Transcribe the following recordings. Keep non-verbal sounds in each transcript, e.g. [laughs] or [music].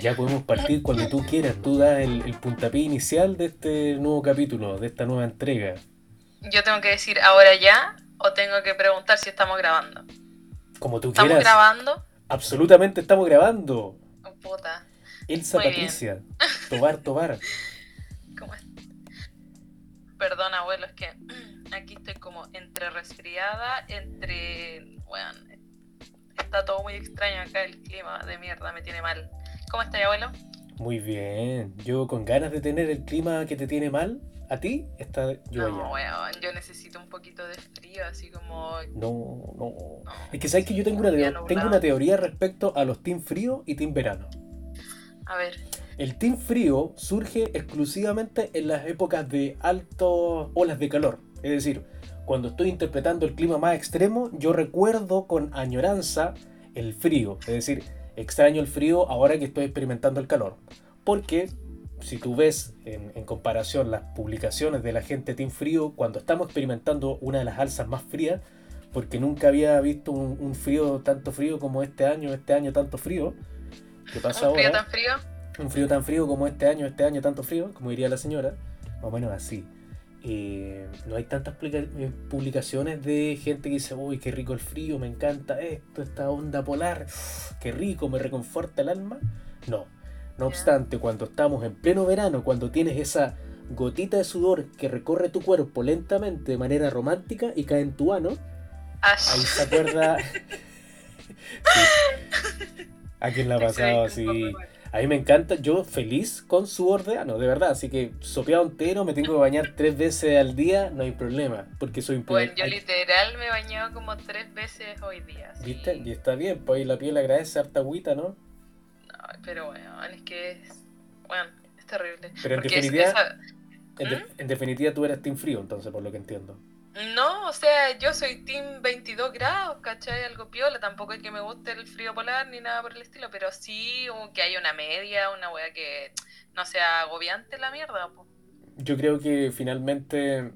Ya podemos partir cuando tú quieras. Tú das el, el puntapié inicial de este nuevo capítulo, de esta nueva entrega. Yo tengo que decir ahora ya o tengo que preguntar si estamos grabando. Como tú ¿Estamos quieras. grabando? Absolutamente estamos grabando. Oh, puta. Elsa Muy bien. Patricia. Tobar, Tobar. [laughs] ¿Cómo es? Perdón, abuelo, es que [clears throat] aquí estoy como entre resfriada, entre. Bueno, está todo muy extraño acá, el clima de mierda me tiene mal. ¿Cómo estás, abuelo? Muy bien. Yo con ganas de tener el clima que te tiene mal, a ti, está yo no, yo necesito un poquito de frío, así como. No, no. no, Es que sabes que yo tengo una, tengo una teoría respecto a los team frío y team verano. A ver, El team frío surge exclusivamente en las épocas de altas olas de calor. Es decir, cuando estoy interpretando el clima más extremo, yo recuerdo con añoranza el frío. Es decir, extraño el frío ahora que estoy experimentando el calor. Porque si tú ves en, en comparación las publicaciones de la gente Team Frío, cuando estamos experimentando una de las alzas más frías, porque nunca había visto un, un frío tanto frío como este año, este año tanto frío. ¿Qué pasa un frío ahora? tan frío. un frío tan frío como este año, este año tanto frío, como diría la señora, más o menos así. Eh, no hay tantas eh, publicaciones de gente que dice, uy, qué rico el frío, me encanta esto, esta onda polar, qué rico, me reconforta el alma. No, no obstante, cuando estamos en pleno verano, cuando tienes esa gotita de sudor que recorre tu cuerpo lentamente de manera romántica y cae en tu ano, Ash. ahí se acuerda... [laughs] Sí. ¿A quién le ha pasado así? A mí me encanta, yo feliz con sudor de ano, de verdad. Así que sopeado entero, me tengo que bañar [laughs] tres veces al día, no hay problema. Porque soy Bueno, yo literal me bañé como tres veces hoy día. sí. ¿Viste? Y está bien, pues ahí la piel agradece harta agüita, ¿no? No, pero bueno, es que es. Bueno, es terrible. Pero en Porque definitiva, esa- en, de- en definitiva tú eres team frío, entonces, por lo que entiendo. No, o sea, yo soy team 22 grados, ¿cachai? Algo piola, tampoco es que me guste el frío polar ni nada por el estilo, pero sí que haya una media, una wea que no sea agobiante la mierda, po. Yo creo que finalmente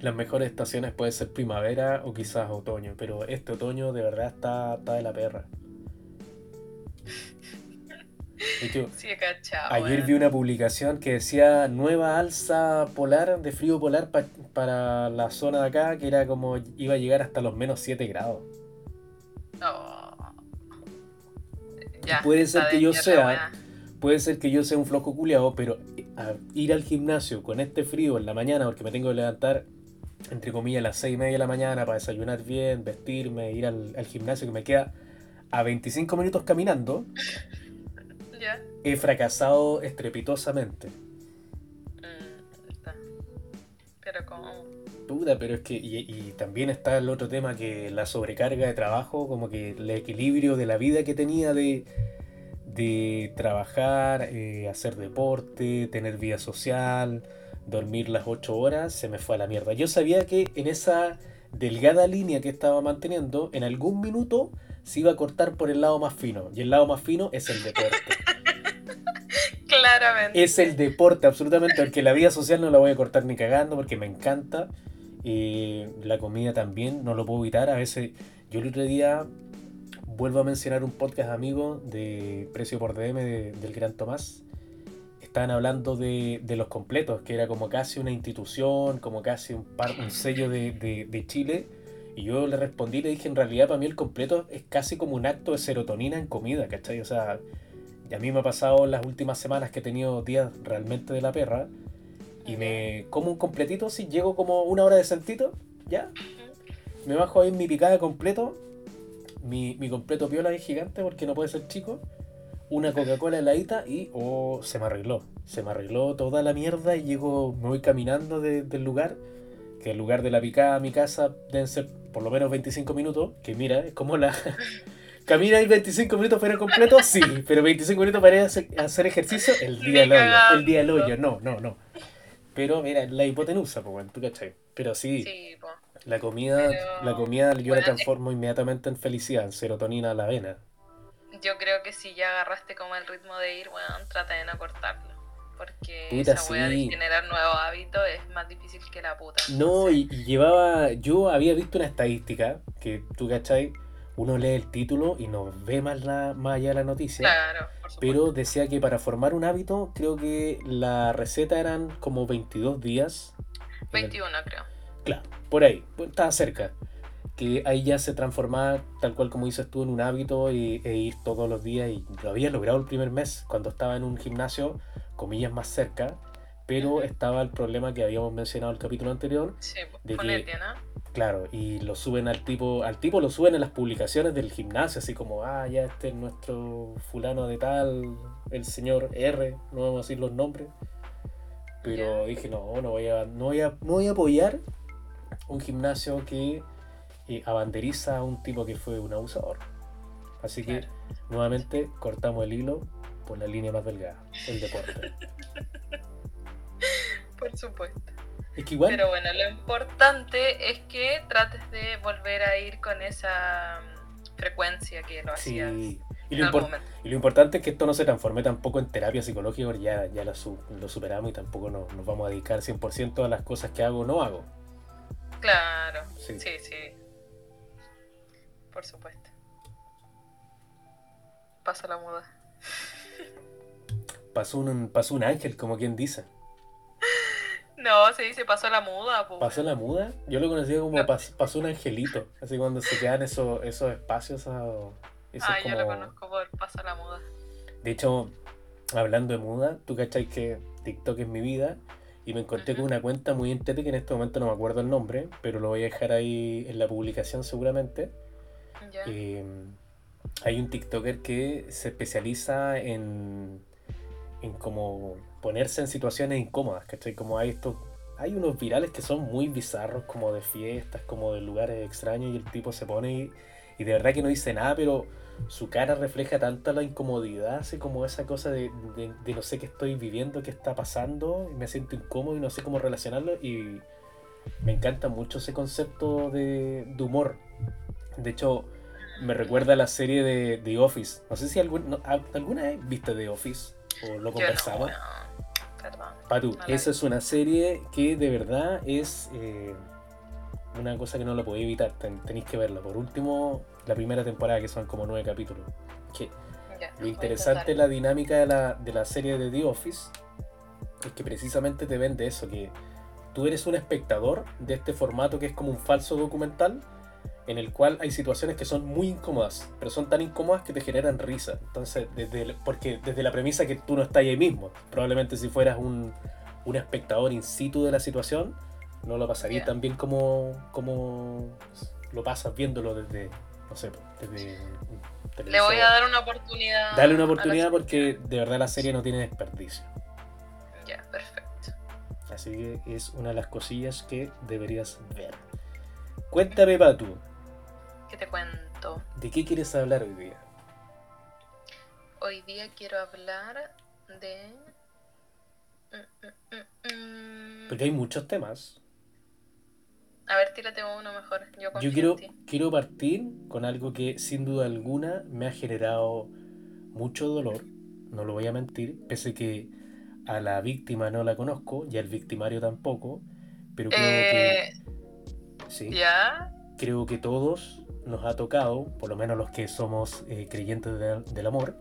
las mejores estaciones pueden ser primavera o quizás otoño, pero este otoño de verdad está, está de la perra. De hecho, Sí, cachado. Ayer vi una publicación que decía nueva alza polar de frío polar pa- para la zona de acá, que era como iba a llegar hasta los menos 7 grados. Oh. puede ser que yo sea-. Puede ser que yo sea un flojo culiado, pero a ir al gimnasio con este frío en la mañana, porque me tengo que levantar entre comillas a las 6 y media de la mañana para desayunar bien, vestirme, ir al, al gimnasio que me queda a 25 minutos caminando, Ya. he fracasado estrepitosamente. Mm, está. Pero como. Puta, pero es que, y, y también está el otro tema que la sobrecarga de trabajo, como que el equilibrio de la vida que tenía de, de trabajar, eh, hacer deporte, tener vida social, dormir las 8 horas, se me fue a la mierda. Yo sabía que en esa delgada línea que estaba manteniendo, en algún minuto se iba a cortar por el lado más fino, y el lado más fino es el deporte. [laughs] Claramente. Es el deporte, absolutamente, porque la vida social no la voy a cortar ni cagando, porque me encanta. Y la comida también, no lo puedo evitar. A veces, yo el otro día vuelvo a mencionar un podcast amigo de Precio por DM de- del Gran Tomás. Estaban hablando de, de los completos, que era como casi una institución, como casi un, par, un sello de, de- Chile. Y yo le respondí, le dije, en realidad para mí el completo es casi como un acto de serotonina en comida, ¿cachai? O sea, y a mí me ha pasado las últimas semanas que he tenido días realmente de la perra. Y me como un completito, si llego como una hora de sentito, ya. Me bajo ahí en mi picada completo. Mi, mi completo piola es gigante porque no puede ser chico. Una Coca-Cola heladita y oh, se me arregló. Se me arregló toda la mierda y llego, me voy caminando de- del lugar. Que el lugar de la picada a mi casa deben ser por lo menos 25 minutos. Que mira, es como la... [laughs] Camina ahí 25 minutos para ir completo, sí, pero 25 minutos para ir a hacer, ejercicio, el día del Ni hoyo, el día del cagando. hoyo, no, no, no. Pero mira, la hipotenusa, pues bueno, tú cachai. Pero sí, Sí, po. la comida, Pero, la comida yo la transformo inmediatamente en felicidad, en serotonina a la vena. Yo creo que si ya agarraste como el ritmo de ir, bueno, trata de no cortarlo. Porque Puta, esa wea sí. de generar nuevos hábitos es más difícil que la puta. No, y, y llevaba, yo había visto una estadística, que tú cachai, uno lee el título y no ve más, la, más allá de la noticia. Claro, por. Pero decía que para formar un hábito, creo que la receta eran como 22 días. 21 creo. Claro, por ahí, pues, estaba cerca. Que ahí ya se transformaba, tal cual como dices tú, en un hábito y, e ir todos los días. Y lo había logrado el primer mes, cuando estaba en un gimnasio, comillas, más cerca. Pero estaba el problema que habíamos mencionado en el capítulo anterior. Sí, De que- ¿no? Claro, y lo suben al tipo, al tipo lo suben en las publicaciones del gimnasio, así como, ah, ya este es nuestro fulano de tal, el señor R, no vamos a decir los nombres. Pero dije, no, no voy a, no voy a, no voy a apoyar un gimnasio que eh, abanderiza a un tipo que fue un abusador. Así que Claro. nuevamente cortamos el hilo por la línea más delgada, el deporte. [laughs] Por supuesto. Es que igual, Pero bueno, lo importante es que trates de volver a ir con esa mm, frecuencia que lo sí. hacías Y lo. Y importante es que esto no se transforme tampoco en terapia psicológica, porque ya, ya lo, su- lo superamos y tampoco nos, nos vamos a dedicar 100% a las cosas que hago o no hago. Claro, Sí. sí, sí. Por supuesto. Pasa la muda. Pasó un, pasó un ángel, como quien dice. No, se dice pasó la muda, po. Pasó la muda. Yo lo conocía como No. pas- pasó un angelito. Así cuando se quedan esos, esos espacios. ah, eso Ah, es yo lo como- conozco por pasa la muda. De hecho, hablando de muda, tú cachai que TikTok es mi vida. Y me encontré con una cuenta muy entera que en este momento no me acuerdo el nombre, pero lo voy a dejar ahí en la publicación seguramente. Ya. Eh, hay un TikToker que se especializa en, en como ponerse en situaciones incómodas, ¿cachai? Como hay estos, hay unos virales que son muy bizarros, como de fiestas, como de lugares extraños, y el tipo se pone y, y de verdad que no dice nada, pero su cara refleja tanta la incomodidad, así como esa cosa de, de- de no sé qué estoy viviendo, qué está pasando, y me siento incómodo y no sé cómo relacionarlo, y me encanta mucho ese concepto de, de humor. De hecho, me recuerda a la serie de The Office. No sé si algún- no, ¿al- alguna vez viste The Office o lo weón. Perdón. Patu, esa es una serie que de verdad es eh, una cosa que no la podéis evitar. Ten- tenéis que verla. Por último, la primera temporada, que son como nueve capítulos. Que Ya, lo interesante intentar. la dinámica de la, de la serie de The Office es que precisamente te vende eso, que tú eres un espectador de este formato que es como un falso documental en el cual hay situaciones que son muy incómodas, pero son tan incómodas que te generan risa. Entonces, desde el- porque desde la premisa que tú no estás ahí mismo, probablemente si fueras un, un espectador in situ de la situación, no lo pasarías Ya. tan bien como, como lo pasas viéndolo desde, no sé, desde Le voy a dar una oportunidad. Dale una oportunidad porque de verdad la serie no tiene desperdicio. Ya, perfecto. Así que es una de las cosillas que deberías ver. Cuéntame, Patu, ¿Qué te cuento? ¿de qué quieres hablar hoy día? Hoy día quiero hablar de. Mm, mm, mm. Porque hay muchos temas. A ver, tírate uno mejor. Yo, quiero, quiero partir con algo que sin duda alguna me ha generado mucho dolor, no lo voy a mentir, pese que a la víctima no la conozco y al victimario tampoco, pero creo Eh, que sí, ya. creo que todos nos ha tocado, por lo menos los que somos eh, creyentes de- del amor,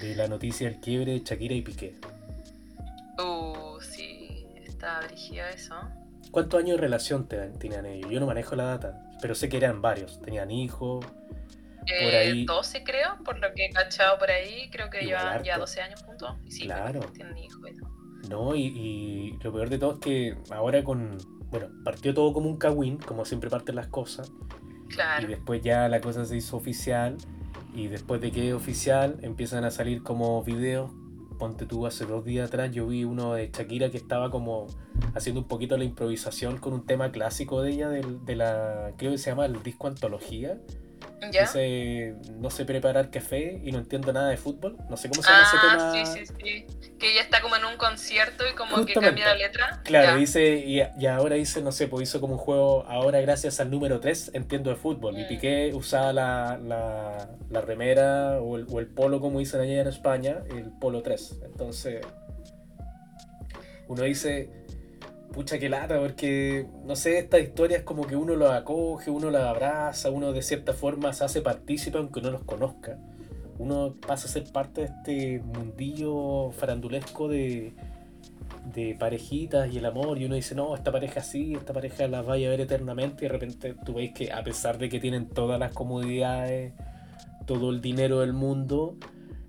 de la noticia del quiebre de Shakira y Piqué. Uh, sí. Está dirigido eso. ¿Cuántos años de relación te- tenían ellos? Yo no manejo la data, pero sé que eran varios. Tenían hijos, Eh, ahí- 12 creo, por lo que he cachado por ahí. Creo que llevan ya harto. 12 años juntos. Y sí, Claro. tienen hijos y todo. ¿no? Y, y lo peor de todo es que ahora con... Bueno, partió todo como un cagüín, como siempre parten las cosas, y después ya la cosa se hizo oficial, y después de que es oficial empiezan a salir como videos. Ponte tú, hace dos días atrás yo vi uno de Shakira que estaba como haciendo un poquito la improvisación con un tema clásico de ella, del- de, la, creo que se llama el disco Antología. ¿Ya? Ese no sé preparar café y no entiendo nada de fútbol. No sé cómo se llama ese Ah, tema. sí, sí, sí. Que ella está como en un concierto y como que cambia la letra. Claro, Ya. dice, y, y ahora dice, no sé, pues hizo como un juego, ahora gracias al número 3 entiendo de fútbol. Y Mm. Piqué usaba la, la, la remera o el, o el polo, como dicen allá en España, el polo 3. Entonces, uno dice, pucha que lata, porque, no sé, estas historias como que uno los acoge, uno las abraza, uno de cierta forma se hace partícipe aunque no los conozca. Uno pasa a ser parte de este mundillo farandulesco de, de parejitas y el amor, y uno dice, no, esta pareja sí, esta pareja la vaya a ver eternamente, y de repente tú veis que a pesar de que tienen todas las comodidades, todo el dinero del mundo,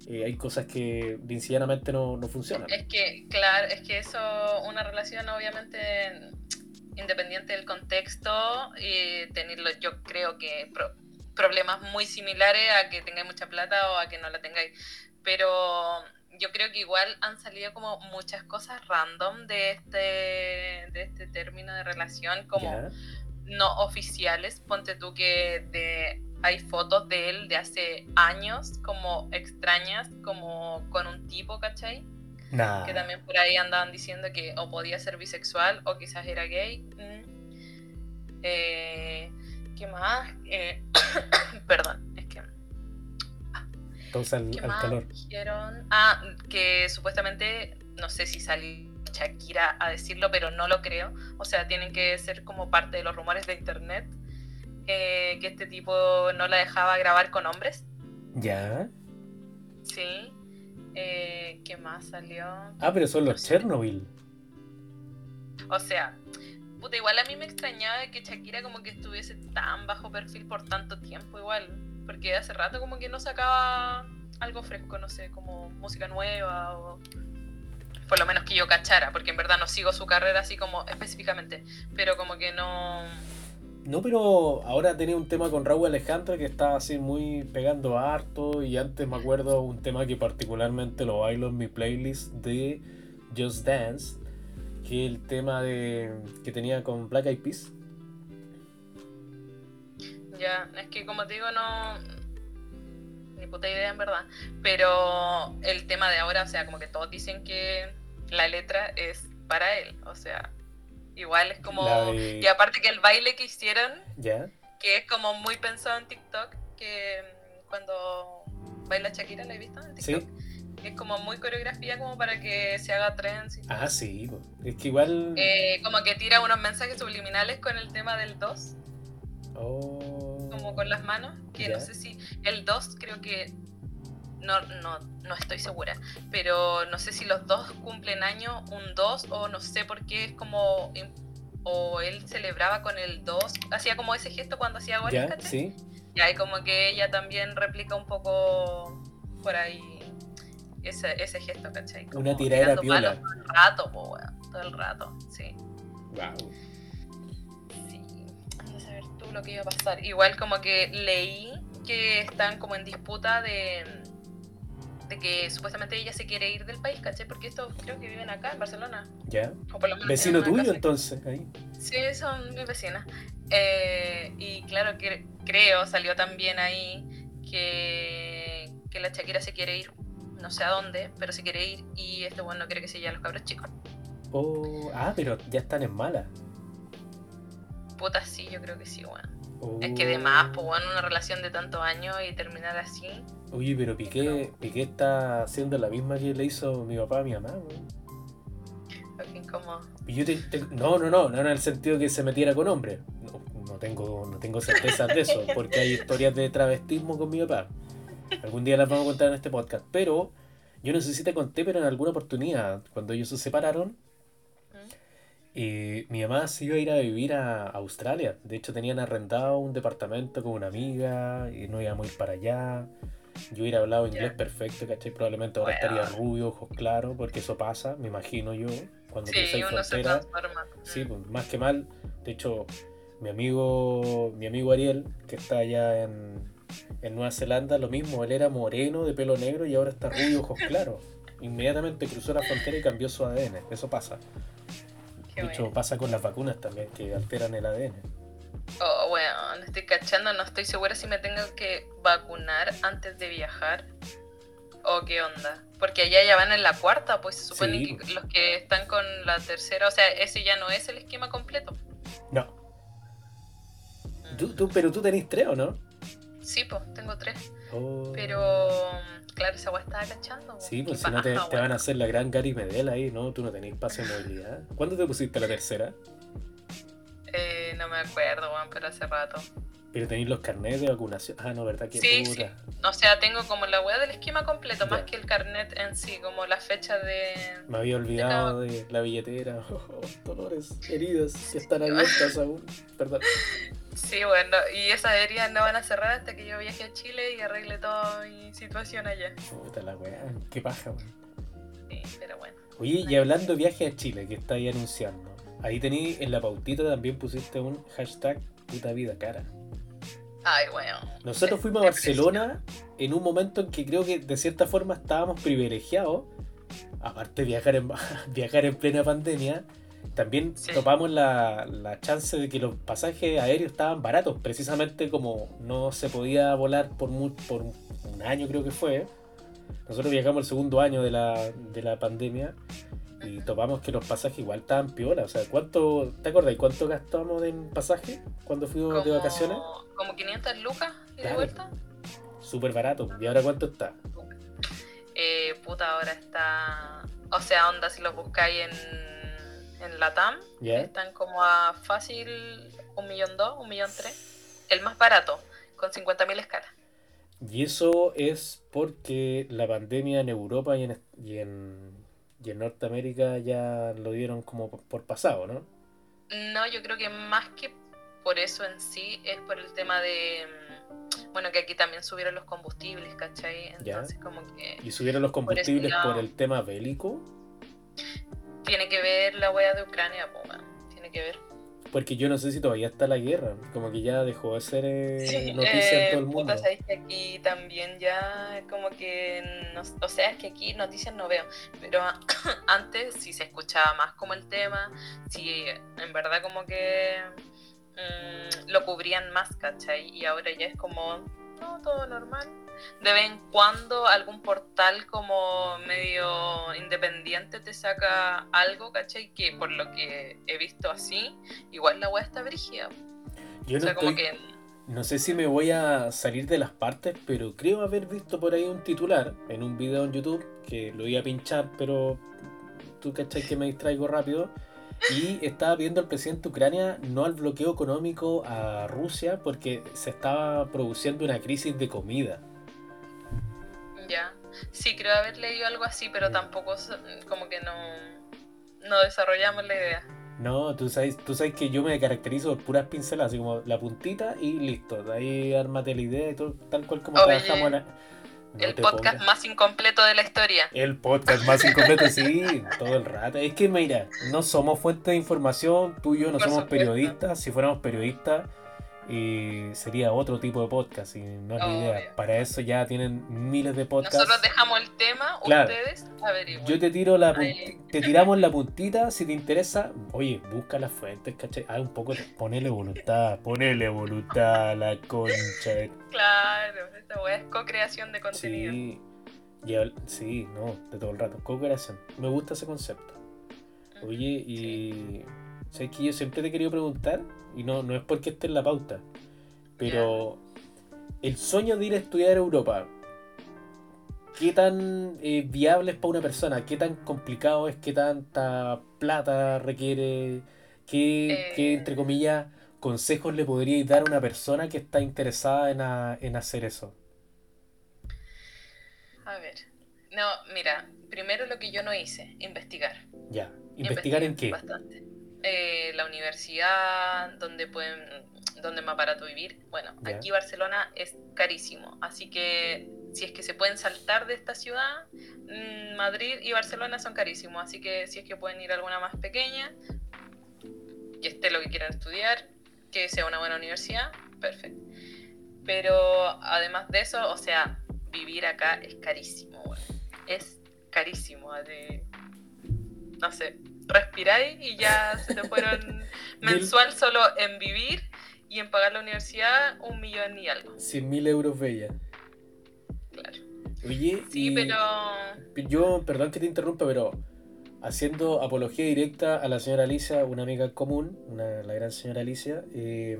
eh, hay cosas que sencillamente no, no funcionan. Es que, claro, es que eso, una relación obviamente independiente del contexto y tenerlo, yo creo que problemas muy similares a que tengáis mucha plata o a que no la tengáis. Pero yo creo que igual han salido como muchas cosas random de este, de este término de relación, como no oficiales. Ponte tú que de hay fotos de él de hace años, como extrañas, como con un tipo, ¿cachai? Que también por ahí andaban diciendo que o podía ser bisexual o quizás era gay. Mm. Eh, ¿Qué más? Eh, [coughs] perdón, es que... Entonces al, al calor. Dijeron? Ah, que supuestamente, no sé si salió Shakira a decirlo, pero no lo creo. O sea, tienen que ser como parte de los rumores de internet eh, que este tipo no la dejaba grabar con hombres. ¿Ya? Sí. Eh, ¿Qué más salió? Ah, pero son los Chernobyl. O sea, puta, igual a mí me extrañaba que Shakira como que estuviese tan bajo perfil por tanto tiempo igual. Porque hace rato como que no sacaba algo fresco, no sé, como música nueva o por lo menos que yo cachara, porque en verdad no sigo su carrera así como específicamente, pero como que no no, pero ahora tenía un tema con Raúl Alejandra que estaba así muy pegando harto. Y antes me acuerdo un tema que particularmente lo bailo en mi playlist de Just Dance, que el tema de que tenía con Black Eyed Peas. Ya, es que como te digo, no. Ni puta idea en verdad. Pero el tema de ahora, o sea, como que todos dicen que la letra es para él. O sea, Igual es como. Y aparte que el baile que hicieron, que es como muy pensado en TikTok, que mm, cuando baila Shakira, ¿la he visto en TikTok? Es como muy coreografía como para que se haga trends. Ah, sí, es que igual. Eh, como que tira unos mensajes subliminales con el tema del 2. Oh. Como con las manos, que no sé si. El 2 creo que no, no, no estoy segura, pero no sé si los dos cumplen año, un 2, o no sé por qué es como, o él celebraba con el 2, hacía como ese gesto cuando hacía goles, ¿Ya? Sí. Y ahí como que ella también replica un poco por ahí ese, ese gesto, ¿cachai? Una tiradera piola. Todo el rato, todo el rato, sí. Wow. Sí, vamos a ver tú lo que iba a pasar. Igual como que leí que están como en disputa de que supuestamente ella se quiere ir del país, ¿caché? Porque estos creo que viven acá, en Barcelona. Ya. ¿Vecino tuyo entonces? Ahí. Sí, son mis vecinas. Eh, y claro, que, creo, salió también ahí que, que la Shakira se quiere ir, no sé a dónde, pero se quiere ir y este bueno no quiere que se lleven los cabros chicos. Oh, ah, pero ya están en mala. Puta, sí, yo creo que sí, bueno. Es que de más, pues bueno, una relación de tantos años y terminar así. Oye, pero Piqué, Piqué está haciendo la misma que le hizo mi papá a mi mamá, ¿Cómo? no, no, no, no en el sentido que se metiera con hombres. No, tengo, no tengo certeza de eso, [laughs] porque hay historias de travestismo con mi papá. Algún día las vamos a contar en este podcast. Pero yo no sé si te conté, pero en alguna oportunidad, cuando ellos se separaron, y mi mamá se iba a ir a vivir a Australia. De hecho, tenían arrendado un departamento con una amiga y no íbamos a ir para allá. Yo hubiera hablado inglés perfecto, ¿cachai? Probablemente ahora estaría rubio, ojos claros, porque eso pasa, me imagino yo, cuando sí, cruzáis frontera. Sí, pues, más que mal. De hecho, mi amigo, mi amigo Ariel, que está allá en, en Nueva Zelanda, lo mismo, él era moreno, de pelo negro y ahora está rubio, ojos [laughs] claros. Inmediatamente cruzó la frontera y cambió su ADN, eso pasa. De hecho, pasa con las vacunas también, que alteran el ADN. Oh, bueno, no estoy cachando, no estoy segura si me tengo que vacunar antes de viajar. ¿O qué onda? Porque allá ya van en la cuarta, pues se supone que los que están con la tercera, o sea, ese ya no es el esquema completo. No. Mm. ¿Tú, pero tú tenés tres, ¿o no? Sí, pues, tengo tres. Oh. Pero, claro, esa weá estaba cachando. Sí, pues si no te, te van a hacer la gran Gary Medel ahí, ¿no? Tú no tenés pase de movilidad. ¿Cuándo te pusiste la tercera? Eh, no me acuerdo, weón, pero hace rato. Pero tenéis los carnets de vacunación. Ah, no, ¿verdad? Que Sí, puta. O sea, tengo como la weá del esquema completo, Ya. más que el carnet en sí, como la fecha de. Me había olvidado de la billetera. [laughs] Oh, dolores, heridas que están abiertas [laughs] aún. Perdón. Sí, bueno, y esas heridas no van a cerrar hasta que yo viaje a Chile y arregle toda mi situación allá. Puta la weá. Qué paja, weón. Sí, pero bueno. Oye, y hablando de viaje a Chile, que está ahí anunciando. Ahí tení en la pautita también pusiste un hashtag puta vida cara. Ay, bueno. Nosotros fuimos a Barcelona en un momento en que creo que de cierta forma estábamos privilegiados. Aparte de viajar en, [laughs] viajar en plena pandemia, también Sí. topamos la, la chance de que los pasajes aéreos estaban baratos. Precisamente como no se podía volar por, mu- por un año creo que fue. Nosotros viajamos el segundo año de la, de la pandemia y topamos que los pasajes igual estaban piola. O sea, ¿cuánto, ¿te acuerdas cuánto gastamos en pasaje cuando fuimos de vacaciones? Como 500 lucas y de vuelta. Súper barato. ¿Y ahora cuánto está? Eh, puta, ahora está. O sea, onda, si los buscáis en, en Latam, ¿Ya? están como a fácil un millón dos, un millón tres. El más barato, con 50.000 escalas. Y eso es porque la pandemia en Europa y en, y en, y en Norteamérica ya lo dieron como por, pasado, ¿no? No, yo creo que más que por eso en sí, es por el tema de. Bueno, que aquí también subieron los combustibles, ¿cachai? Ya. Entonces, como que Y subieron los combustibles por, el tema bélico, tiene que ver la wea de Ucrania, po. Tiene que ver. porque yo no sé si todavía está la guerra, como que ya dejó de ser eh, Sí, noticia en todo el eh, mundo. puta, que aquí también ya como que, no- o sea, es que aquí noticias no veo, pero [coughs] antes sí se escuchaba más como el tema, sí, en verdad como que mm, lo cubrían más, ¿cachai? Y ahora ya es como, no, todo normal. De vez en cuando algún portal como medio independiente te saca algo, ¿cachai? Que por lo que he visto así, igual la weá está brígida. Yo O no, sea, como estoy- que... no sé si me voy a salir de las partes, pero creo haber visto por ahí un titular en un video en YouTube que lo iba a pinchar, pero tú cachai que me distraigo rápido. Y estaba viendo al presidente de Ucrania no al bloqueo económico a Rusia porque se estaba produciendo una crisis de comida. Ya. Sí, creo haber leído algo así, pero tampoco como que no, no desarrollamos la idea. No, tú sabes, tú sabes que yo me caracterizo por puras pinceladas, así como la puntita y listo. De ahí ármate la idea y todo, tal cual como Oye, trabajamos en la... No el podcast pongas. más incompleto de la historia. El podcast más incompleto, sí, todo el rato. Es que, mira, no somos fuente de información, tú y yo no Por somos supuesto. periodistas. Si fuéramos periodistas, eh, sería otro tipo de podcast y no es la idea. Obvio. Para eso ya tienen miles de podcasts. Nosotros dejamos el tema, Claro. ustedes averigüen. Yo te tiro la te tiramos la puntita si te interesa. Oye, busca las fuentes, ¿cachai? Ah, un poco, ponele voluntad, ponele voluntad a la concha. de- Claro, esta weá es co-creación de contenido. Sí, y sí, no, de todo el rato. Co-creación. Me gusta ese concepto. Oye, y sabes que yo siempre te he querido preguntar, y no, no es porque esté en la pauta, pero el sueño de ir a estudiar a Europa, ¿qué tan eh, viable es para una persona? ¿Qué tan complicado es? ¿Qué tanta plata requiere? ¿Qué, Eh. qué, entre comillas, consejos le podríais dar a una persona que está interesada en, a- en hacer eso? A ver. No, mira, primero lo que yo no hice, investigar. Ya, ¿investigar en qué? Bastante. Eh, la universidad, donde pueden, donde más barato vivir. Bueno, aquí Barcelona es carísimo, así que si es que se pueden saltar de esta ciudad, mm, Madrid y Barcelona son carísimos, así que si es que pueden ir a alguna más pequeña, que esté lo que quieran estudiar, que sea una buena universidad, perfecto. Pero además de eso, o sea, vivir acá es carísimo, es carísimo. de- no sé, respiráis y ya se te fueron [laughs] mensual solo en vivir y en pagar la universidad un millón y algo, 100 mil euros bella. claro. Oye, Sí, pero yo, perdón que te interrumpa, pero haciendo apología directa a la señora Alicia, una amiga común, una, la gran señora Alicia, eh,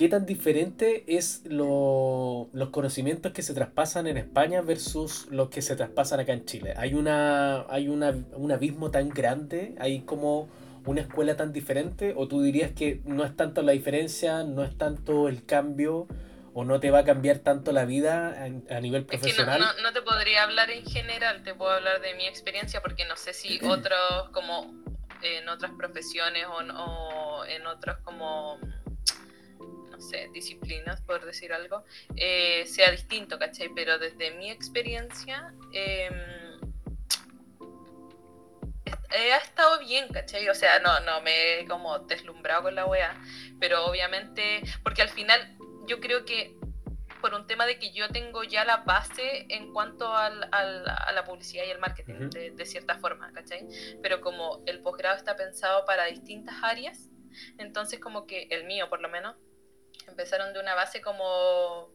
¿qué tan diferente es los conocimientos que se traspasan en España versus los que se traspasan acá en Chile? ¿Hay, una, hay una, un abismo tan grande? ¿Hay como una escuela tan diferente? ¿O tú dirías que no es tanto la diferencia, no es tanto el cambio? o no te va a cambiar tanto la vida a, nivel profesional? Es que no, te podría hablar en general, te puedo hablar de mi experiencia porque no sé si [clears throat] otros como en otras profesiones o, en otros como no sé, disciplinas, por decir algo, eh, sea distinto, ¿cachai? Pero desde mi experiencia, eh, ha estado bien, ¿cachai? O sea, no, no me he como deslumbrado con la wea, pero obviamente, porque al final yo creo que por un tema de que yo tengo ya la base en cuanto al, a la publicidad y el marketing, de, cierta forma, ¿cachai? Pero como el posgrado está pensado para distintas áreas, entonces como que el mío por lo menos, empezaron de una base como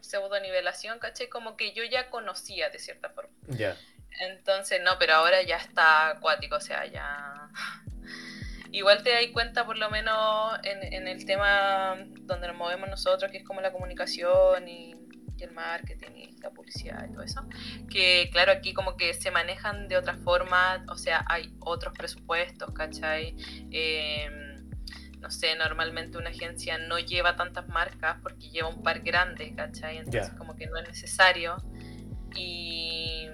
pseudo nivelación, ¿cachai? Como que yo ya conocía de cierta forma. Ya. Entonces, no, pero ahora ya está acuático, o sea, ya igual te das cuenta, por lo menos en, el tema donde nos movemos nosotros, que es como la comunicación y, el marketing y la publicidad y todo eso, que claro, aquí como que se manejan de otra forma, o sea, hay otros presupuestos, ¿cachai? Em, no sé, normalmente una agencia no lleva tantas marcas porque lleva un par grande, ¿cachai? Entonces como que no es necesario. Y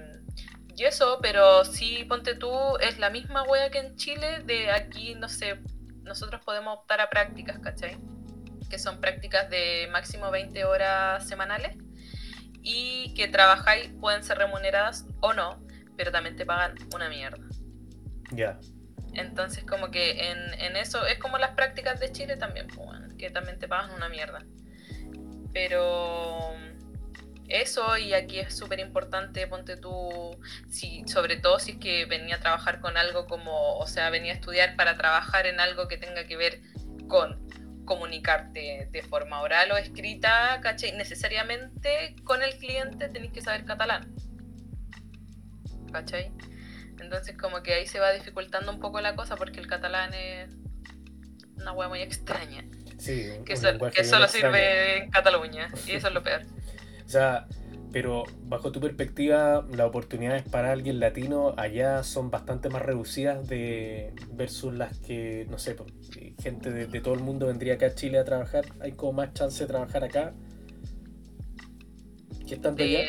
y eso, pero sí, ponte tú, es la misma wea que en Chile, de aquí, no sé, nosotros podemos optar a prácticas, ¿cachai? Que son prácticas de máximo 20 horas semanales y que trabajáis, pueden ser remuneradas o no, pero también te pagan una mierda. Ya. Entonces, como que en, eso es como las prácticas de Chile también, pues, que también te pagan una mierda. Pero eso y aquí es súper importante, ponte tú, si, sobre todo si es que venía a trabajar con algo como, o sea, venía a estudiar para trabajar en algo que tenga que ver con comunicarte de forma oral o escrita, ¿cachai? Necesariamente con el cliente tenéis que saber catalán. ¿Cachai? Entonces como que ahí se va dificultando un poco la cosa porque el catalán es una hueá muy extraña. Sí, que, que solo sirve en Cataluña y eso es lo peor. [laughs] O sea, pero bajo tu perspectiva, las oportunidades para alguien latino allá son bastante más reducidas de versus las que, no sé, gente de, todo el mundo vendría acá a Chile a trabajar. Hay como más chance de trabajar acá. ¿Qué estando allá?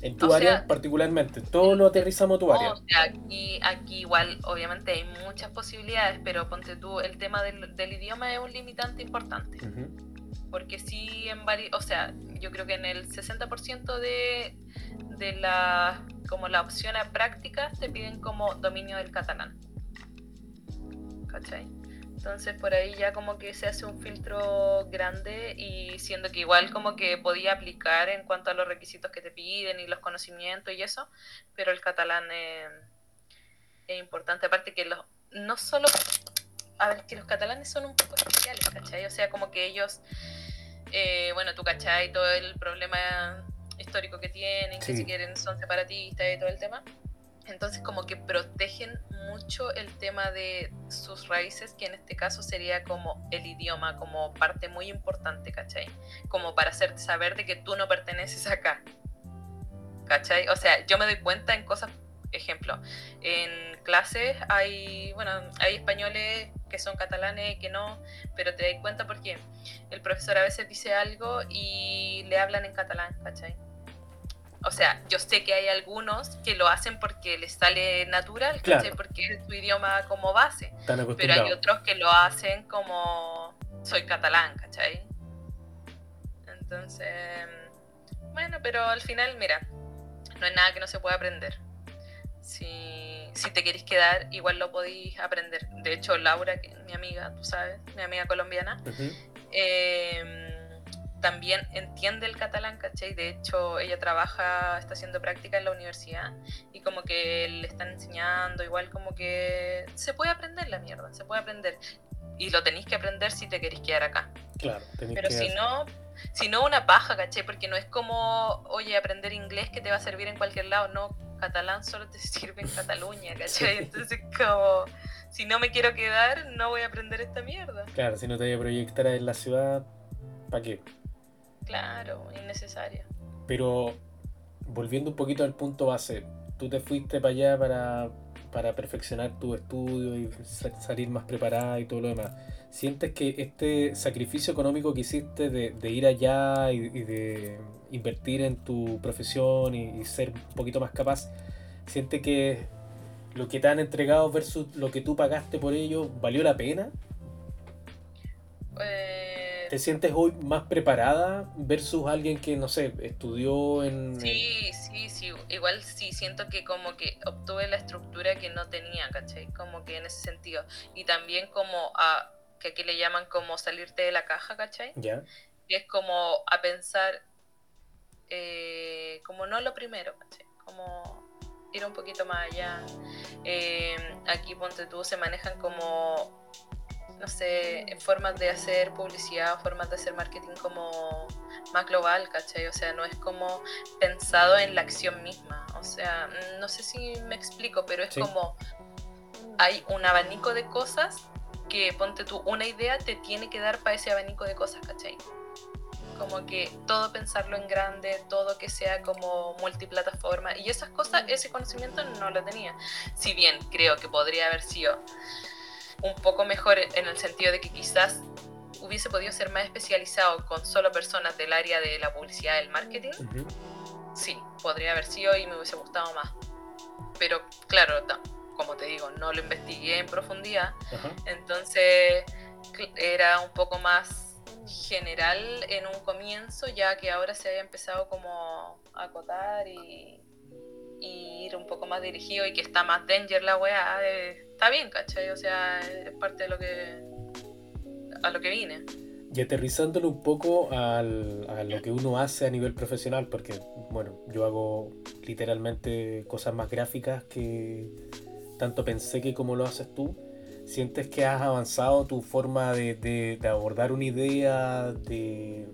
En tu área particularmente, todo lo aterrizamos a tu área. aquí, aquí igual, obviamente hay muchas posibilidades, pero ponte tú, el tema del, idioma es un limitante importante porque sí en varios, o sea, yo creo que en el 60% de, de la, como la opción a prácticas te piden como dominio del catalán. ¿Cachai? Entonces por ahí ya como que se hace un filtro grande y siendo que igual como que podía aplicar en cuanto a los requisitos que te piden y los conocimientos y eso, pero el catalán es, es importante, aparte que los, no solo a ver, que los catalanes son un poco especiales, ¿cachai? O sea, como que ellos, eh, bueno, tú, ¿cachai? Todo el problema histórico que tienen, que si quieren son separatistas y todo el tema. Entonces, como que protegen mucho el tema de sus raíces, que en este caso sería como el idioma, como parte muy importante, ¿cachai? Como para hacerte saber de que tú no perteneces acá. ¿Cachai? O sea, yo me doy cuenta en cosas ejemplo, en clases hay, bueno, hay españoles que son catalanes y que no, pero te das cuenta porque el profesor a veces dice algo y le hablan en catalán, ¿cachai? O sea, yo sé que hay algunos que lo hacen porque les sale natural, ¿cachai? Porque es su idioma como base. Pero hay otros que lo hacen como soy catalán, ¿cachai? Entonces, bueno, pero al final, mira, no es nada que no se pueda aprender si, si te queréis quedar, igual lo podéis aprender. De hecho, Laura, que mi amiga, tú sabes, mi amiga colombiana, em, también entiende el catalán, ¿cachai? De hecho, ella trabaja, está haciendo práctica en la universidad y como que le están enseñando, igual como que se puede aprender la mierda, se puede aprender. Y lo tenéis que aprender si te queréis quedar acá. Claro, Pero si no, si no una paja, ¿cachai? Porque no es como, oye, aprender inglés que te va a servir en cualquier lado, no catalán solo te [laughs] sirve en Cataluña, ¿cachai? Entonces, como, si no me quiero quedar, no voy a aprender esta mierda. Claro, si no te voy a proyectar en la ciudad, ¿para qué? Claro, innecesaria. Pero, volviendo un poquito al punto base, tú te fuiste para allá para, para perfeccionar tu estudio y salir más preparada y todo lo demás. ¿Sientes que este sacrificio económico que hiciste de, ir allá y, de invertir en tu profesión y, ser un poquito más capaz, sientes que lo que te han entregado versus lo que tú pagaste por ello valió la pena? Eh, ¿Te sientes hoy más preparada versus alguien que, no sé, estudió en... Sí, sí, sí. Igual sí, siento que como que obtuve la estructura que no tenía, ¿cachai? Como que en ese sentido. Y también como a que aquí le llaman como salirte de la caja, ¿cachai? Ya. Y es como a pensar, eh, como no lo primero, ¿cachai? Como ir un poquito más allá. Eh, aquí, ponte tú, se manejan como, no sé, formas de hacer publicidad, formas de hacer marketing como más global, ¿cachai? O sea, no es como pensado en la acción misma. O sea, no sé si me explico, pero es como hay un abanico de cosas que ponte tú una idea te tiene que dar para ese abanico de cosas, ¿cachai? Como que todo pensarlo en grande, todo que sea como multiplataforma y esas cosas, ese conocimiento no lo tenía. Si bien creo que podría haber sido un poco mejor en el sentido de que quizás hubiese podido ser más especializado con solo personas del área de la publicidad y el marketing, sí, podría haber sido y me hubiese gustado más. Pero claro, como te digo, no lo investigué en profundidad, entonces era un poco más general en un comienzo, ya que ahora se había empezado como a acotar y, ir un poco más dirigido y que está más danger la weá, eh, está bien, ¿cachai? O sea, es parte de lo que a lo que vine. Y aterrizándolo un poco al, a lo que uno hace a nivel profesional, porque, bueno, yo hago literalmente cosas más gráficas que, tanto pensé que como lo haces tú, sientes que has avanzado tu forma de, abordar una idea, de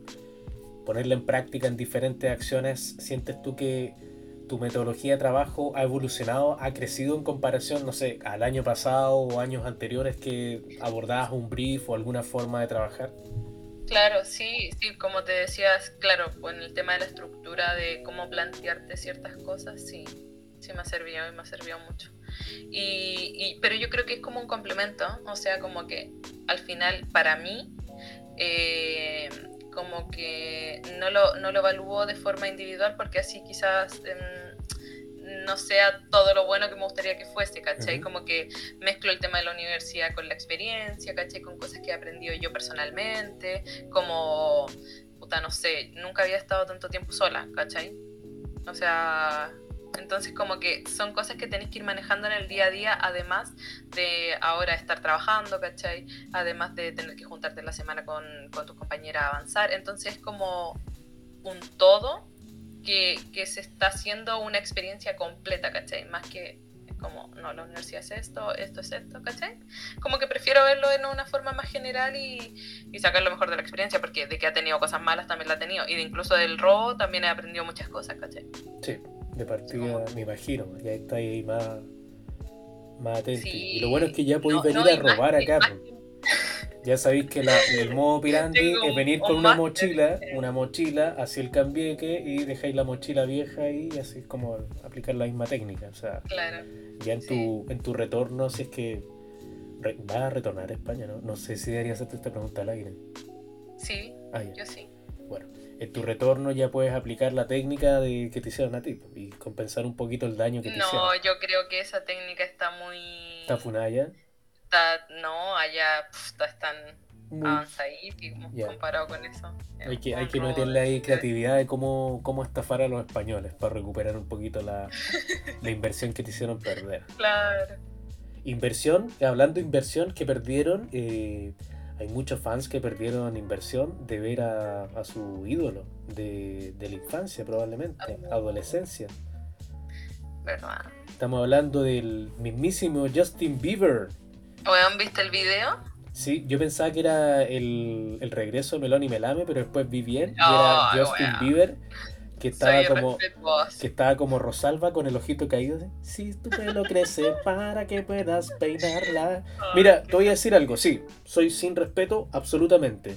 ponerla en práctica en diferentes acciones, sientes tú que tu metodología de trabajo ha evolucionado, ha crecido en comparación, no sé, al año pasado o años anteriores que abordabas un brief o alguna forma de trabajar? Claro, sí, sí, como te decías, claro, con el tema de la estructura, de cómo plantearte ciertas cosas, sí, sí me ha servido y me ha servido mucho. Y, pero yo creo que es como un complemento, o sea, como que al final para mí, eh, como que no lo, no lo evalúo de forma individual porque así quizás em, no sea todo lo bueno que me gustaría que fuese, ¿cachai? Como que mezclo el tema de la universidad con la experiencia, ¿cachai? Con cosas que he aprendido yo personalmente, como, puta, no sé, nunca había estado tanto tiempo sola, ¿cachai? O sea, entonces como que son cosas que tenés que ir manejando en el día a día, además de ahora estar trabajando, ¿cachai? Además de tener que juntarte la semana con, con tus compañeras a avanzar. Entonces es como un todo que, que, se está haciendo una experiencia completa, ¿cachai? Más que como, no, la universidad es esto, esto es esto, ¿cachai? Como que prefiero verlo en una forma más general y, y sacar lo mejor de la experiencia, porque de que ha tenido cosas malas también la ha tenido, y de incluso del robo también he aprendido muchas cosas, ¿cachai? Sí de partida, me imagino, ya está ahí más, más atento. y lo bueno es que ya podéis venir a robar acá. Ya sabéis que el modo [laughs] pirandi es venir con una mochila, una mochila hacia el cambiaque y dejáis la mochila vieja y así es como aplicar la misma técnica. O sea, ya en tu, en tu retorno, si es que vas a retornar a España, ¿no? No sé si debería hacerte esta pregunta al aire. Sí, ah, yo sí. Bueno, en tu retorno ya puedes aplicar la técnica de que te hicieron a ti y compensar un poquito el daño que te hicieron. No, yo creo que esa técnica está muy... ¿Está funada ya? No, allá pff, están avanzadísimos comparado con eso. Hay que, hay que meterle ahí creatividad de cómo, cómo estafar a los españoles para recuperar un poquito la, la inversión que te hicieron perder. [laughs] Claro. Inversión, hablando de inversión que perdieron... Eh, hay muchos fans que perdieron inversión de ver a, su ídolo de, la infancia, probablemente, adolescencia. ¿Verdad? Estamos hablando del mismísimo Justin Bieber. ¿Han visto el video? Sí, yo pensaba que era el, regreso de Melón y Melame, pero después vi bien, y era Justin Bieber que estaba Soy como que estaba como Rosalba con el ojito caído. Si tu pelo crece para que puedas peinarla. Mira, te voy a decir algo, sí, soy sin respeto absolutamente.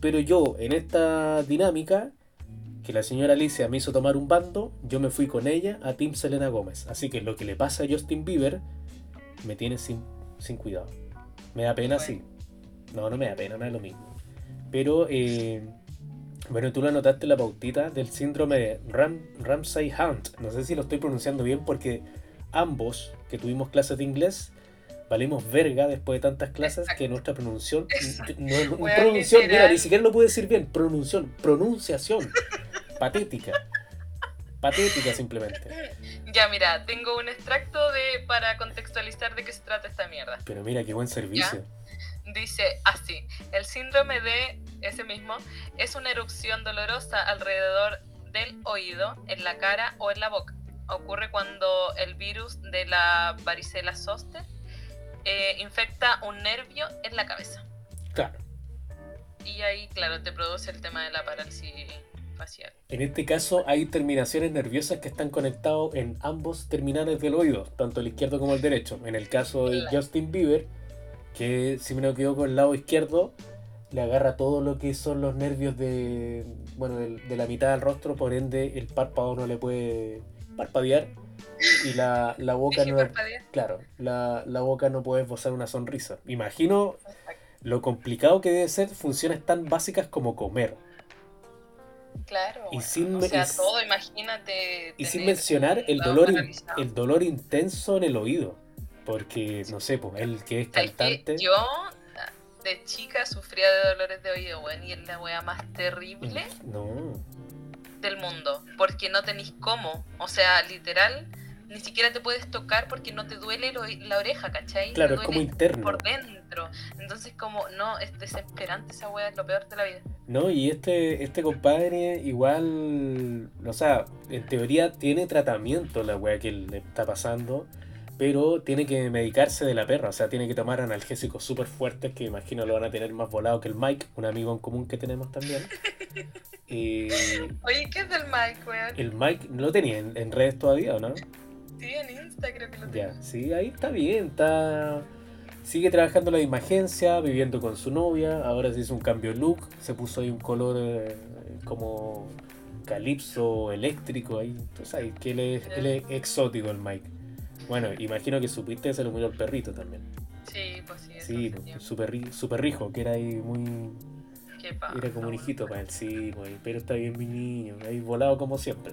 Pero yo en esta dinámica que la señora Alicia me hizo tomar un bando, yo me fui con ella a Team Selena Gómez. Así que lo que le pasa a Justin Bieber me tiene sin, sin cuidado. Me da pena, Bueno. sí. No, no me da pena, no es lo mismo. Pero, eh, bueno, tú lo anotaste en la pautita del síndrome de Ram, Ramsay Hunt. No sé si lo estoy pronunciando bien porque ambos que tuvimos clases de inglés valimos verga después de tantas clases Exacto. que nuestra pronunciación no Weón, pronunciación, mira, ni siquiera lo pude decir bien, pronunciación, pronunciación, patética, patética simplemente. [laughs] Ya, mira, tengo un extracto de para contextualizar de qué se trata esta mierda. Pero mira qué buen servicio. Dice así, el síndrome de ese mismo es una erupción dolorosa alrededor del oído, en la cara o en la boca. Ocurre cuando el virus de la varicela zoster eh, infecta un nervio en la cabeza. Claro. Y ahí, claro, te produce el tema de la parálisis facial. En este caso hay terminaciones nerviosas que están conectados en ambos terminales del oído, tanto el izquierdo como el derecho. En el caso de. Justin Bieber, que si me lo quedo con el lado izquierdo, le agarra todo lo que son los nervios de, bueno, de, la mitad del rostro, por ende el párpado no le puede parpadear y la, la [laughs] boca no... Claro, la, la boca no puede esbozar una sonrisa. Imagino lo complicado que debe ser funciones tan básicas como comer. Claro. Y sin o sea, y todo, imagínate. Y sin mencionar el dolor, in- el dolor intenso en el oído. Porque, no sé, pues él que es cantante. Yo de chica sufría de dolores de oído, weón, y es la wea más terrible No. del mundo. Porque no tenéis cómo. O sea, literal, ni siquiera te puedes tocar porque no te duele el la oreja, ¿cachai? Claro, es como interno. por dentro. Entonces, como, no, es desesperante esa wea, es lo peor de la vida. No, y este, este compadre igual, o sea, en teoría tiene tratamiento la weá que le está pasando, pero tiene que medicarse de la perra, o sea, tiene que tomar analgésicos súper fuertes que imagino lo van a tener más volado que el Mike, un amigo en común que tenemos también. Y [laughs] Oye, ¿qué es del Mike, weón? el Mike lo tenía en, en redes todavía, ¿o no? Sí, en Insta creo que lo tengo. Ya, sí, ahí está bien, está... Sigue trabajando en la misma agencia, viviendo con su novia, ahora se hizo un cambio de look, se puso ahí un color eh, como calipso eléctrico ahí, tú sabes que él es, él es exótico el Mike. Bueno, imagino que supiste que se lo murió el perrito también. Sí, pues sí, eso Sí, hace tiempo. super, ri- super rijo, que era ahí muy... Qué Era como un hijito para él, sí, pues, pero está bien mi niño, ahí volado como siempre.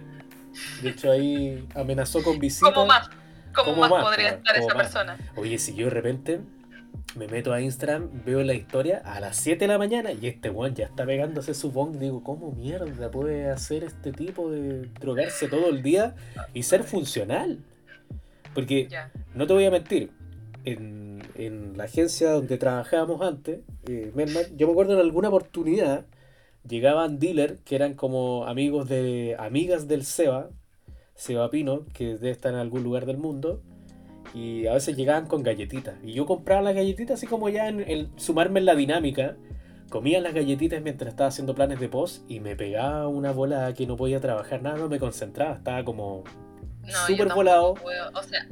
De hecho ahí amenazó con visita. ¿Cómo más? ¿Cómo, ¿Cómo más, más, podría estar ¿Cómo esa más? persona? Oye, si yo de repente me meto a Instagram, veo la historia a las 7 de la mañana y este weón ya está pegándose su bong, digo, ¿cómo mierda puede hacer este tipo de drogarse todo el día y ser funcional? Porque no te voy a mentir, en, en la agencia donde trabajábamos antes, eh, yo me acuerdo en alguna oportunidad llegaban dealers que eran como amigos de amigas del Seba, Seba Pino, que debe estar en algún lugar del mundo, y a veces llegaban con galletitas. Y yo compraba las galletitas así como ya en el sumarme en la dinámica. Comía las galletitas mientras estaba haciendo planes de post y me pegaba una bola que no podía trabajar nada, no me concentraba, estaba como No, súper volado. puedo. O sea,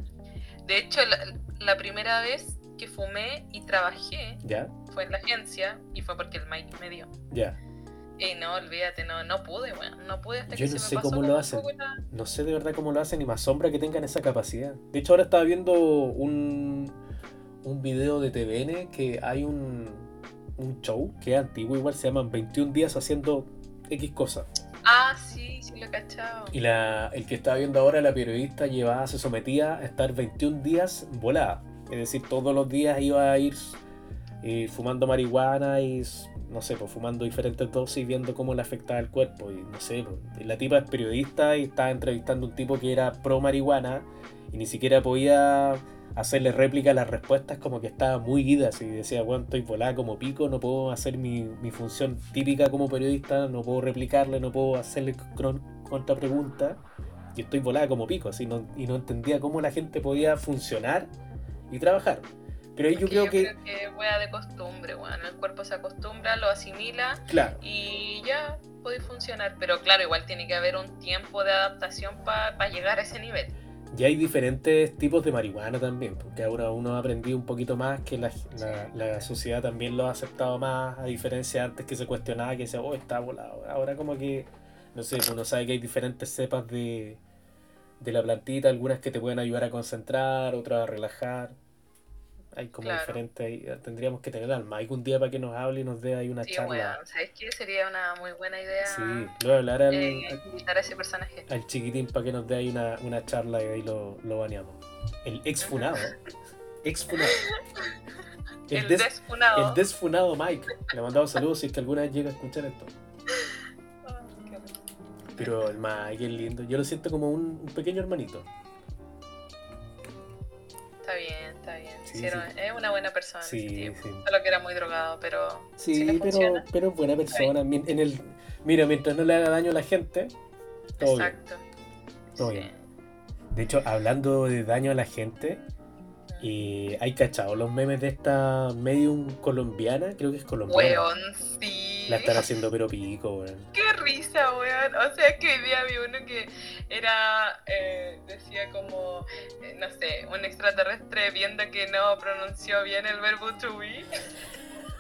de hecho, la, la primera vez que fumé y trabajé ¿Ya? fue en la agencia y fue porque el Mike me dio. Ya. Y no, olvídate, no, no pude, bueno, no pude hasta Yo que no se sé me pasó cómo lo hacen. la- No sé de verdad cómo lo hacen y me asombra que tengan esa capacidad. De hecho, ahora estaba viendo un, un video de TVN que hay un, un show que es antiguo, igual se llaman 21 días haciendo X cosas. Ah, sí, sí lo he cachado. Y la, el que estaba viendo ahora, la periodista, llevaba, se sometía a estar 21 días volada. Es decir, todos los días iba a ir eh, fumando marihuana y, no sé, pues fumando diferentes dosis, viendo cómo le afectaba el cuerpo. Y no sé, pues, la tipa es periodista y estaba entrevistando a un tipo que era pro marihuana y ni siquiera podía hacerle réplica a las respuestas, como que estaba muy ida. Y decía, bueno, estoy volada como pico, no puedo hacer mi, mi función típica como periodista, no puedo replicarle, no puedo hacerle contrapregunta. Y estoy volada como pico, así, no, y no entendía cómo la gente podía funcionar y trabajar. Pero yo creo que... Creo que wea de costumbre, weón. El cuerpo se acostumbra, lo asimila Claro. y ya puede funcionar. Pero claro, igual tiene que haber un tiempo de adaptación para llegar a ese nivel. Y hay diferentes tipos de marihuana también, porque ahora uno ha aprendido un poquito más que la, la- la sociedad también lo ha aceptado más, a diferencia de antes que se cuestionaba, que decía, oh, está volado. Ahora como que, no sé, uno sabe que hay diferentes cepas de, de la plantita, algunas que te pueden ayudar a concentrar, otras a relajar. Hay como Claro. diferentes, ahí, tendríamos que tener al Mike un día para que nos hable y nos dé ahí una Sí, charla. weón. ¿Sabes qué? Sería una muy buena idea Sí, a hablar al, eh, invitar a ese personaje. al chiquitín para que nos dé ahí una, una charla y ahí lo, lo baneamos. El exfunado. Exfunado. [laughs] El, El des- desfunado. el desfunado Mike. Le mandamos saludos si es que alguna vez llega a escuchar esto. Pero el Mike es lindo. Yo lo siento como un, un pequeño hermanito. Está bien, Sí, sí. Es una buena persona. Sí, ese tipo. sí. Solo que era muy drogado, pero Sí, si pero, funciona. pero buena persona. En el, mira, mientras no le haga daño a la gente, todo bien. Exacto. Todo bien. De hecho, hablando de daño a la gente, eh, ¿hay cachado los memes de esta medium colombiana? Creo que es colombiana. Weón, sí. La están haciendo pero pico, weón. Qué risa, weón. O sea, que hoy día vi uno que era, eh, decía como, eh, no sé, un extraterrestre viendo que no pronunció bien el verbo to be.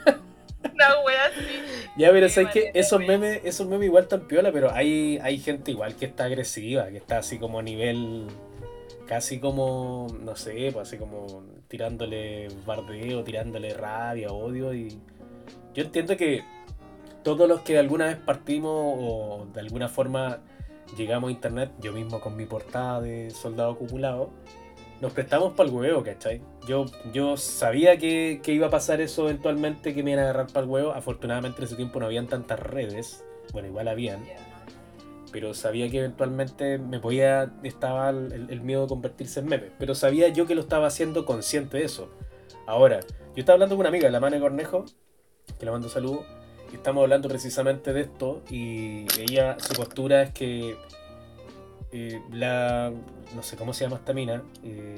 [laughs] Una wea así. Ya, pero sabes que esos memes, esos memes igual están piola, pero hay, hay gente igual que está agresiva, que está así como a nivel casi como, no sé, pues así como tirándole bardeo, tirándole rabia, odio y yo entiendo que todos los que alguna vez partimos o de alguna forma llegamos a internet, yo mismo con mi portada de soldado acumulado, nos prestamos para el huevo, ¿cachai? Yo, yo sabía que, que iba a pasar eso eventualmente, que me iban a agarrar para el huevo. Afortunadamente en ese tiempo no habían tantas redes. Bueno, igual habían. Pero sabía que eventualmente me podía. Estaba el, miedo de convertirse en meme. Pero sabía yo que lo estaba haciendo consciente de eso. Ahora, yo estaba hablando con una amiga, la Mane Cornejo, que le mando saludos. Y estamos hablando precisamente de esto. Y ella, su postura es que. eh, la. No sé cómo se llama esta mina. eh,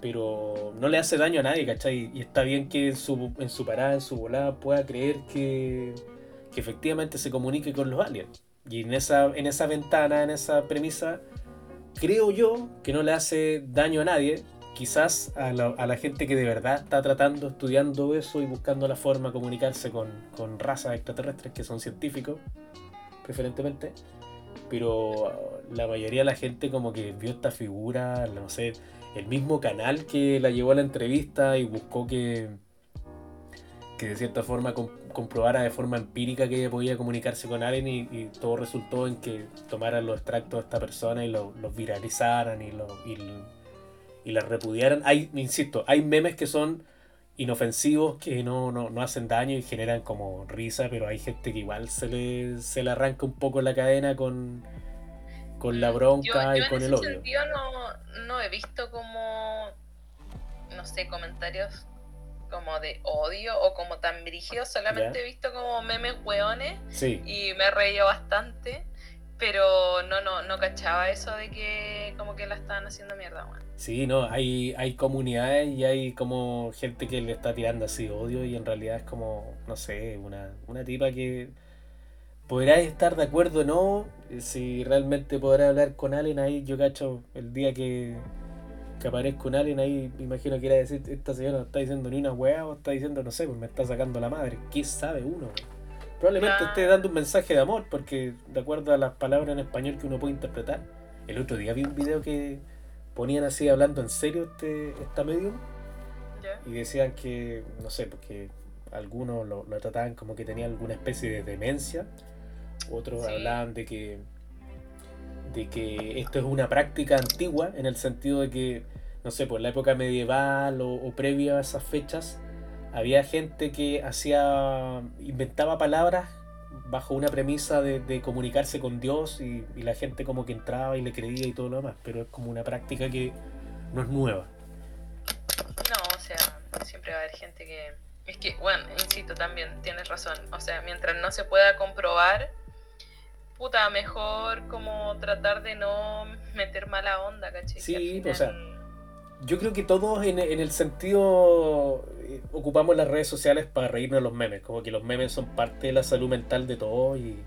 pero no le hace daño a nadie, ¿cachai? Y está bien que en su, en su parada, en su volada, pueda creer que, que efectivamente se comunique con los aliens. Y en esa, en esa ventana, en esa premisa, creo yo que no le hace daño a nadie. Quizás a la, a la gente que de verdad está tratando, estudiando eso y buscando la forma de comunicarse con, con razas extraterrestres que son científicos, preferentemente. Pero la mayoría de la gente como que vio esta figura, no sé, el mismo canal que la llevó a la entrevista y buscó que, que de cierta forma com- comprobara de forma empírica que ella podía comunicarse con alguien y, y todo resultó en que tomaran los extractos de esta persona y lo- los viralizaran y, lo, y, y las repudiaran. Hay, insisto, hay memes que son inofensivos, que no, no, no hacen daño y generan como risa, pero hay gente que igual se le, se le arranca un poco la cadena con, con la bronca Yo- yo y con el odio. sentido no, no he visto como, no sé, comentarios como de odio o como tan brígidos, solamente he visto como memes hueones Sí. y me he reído bastante, pero no, no, no cachaba eso de que como que la estaban haciendo mierda. Sí, no, hay, hay comunidades y hay como gente que le está tirando así odio y en realidad es como, no sé, una, una tipa que podrá estar de acuerdo o no, si realmente podrá hablar con alguien ahí, yo cacho, el día que, que aparezca un alien ahí, me imagino que era decir, esta señora no está diciendo ni una weá o está diciendo, no sé, pues me está sacando la madre, ¿qué sabe uno? Probablemente Claro. esté dando un mensaje de amor, porque de acuerdo a las palabras en español que uno puede interpretar, el otro día vi un video que ponían así hablando en serio este, esta medium ¿Ya? y decían que, no sé, porque algunos lo, lo trataban como que tenía alguna especie de demencia, otros Sí. hablaban de que de que esto es una práctica antigua en el sentido de que, no sé, por la época medieval o, o previa a esas fechas, había gente que hacía, inventaba palabras bajo una premisa de, de comunicarse con Dios y, y la gente como que entraba y le creía y todo lo demás, pero es como una práctica que no es nueva. No, o sea, siempre va a haber gente que... Es que, bueno, insisto, también tienes razón. O sea, mientras no se pueda comprobar, puta, mejor como tratar de no meter mala onda, ¿cachai? Sí, pues, o sea, yo creo que todos en, en el sentido eh, ocupamos las redes sociales para reírnos de los memes, como que los memes son parte de la salud mental de todos y,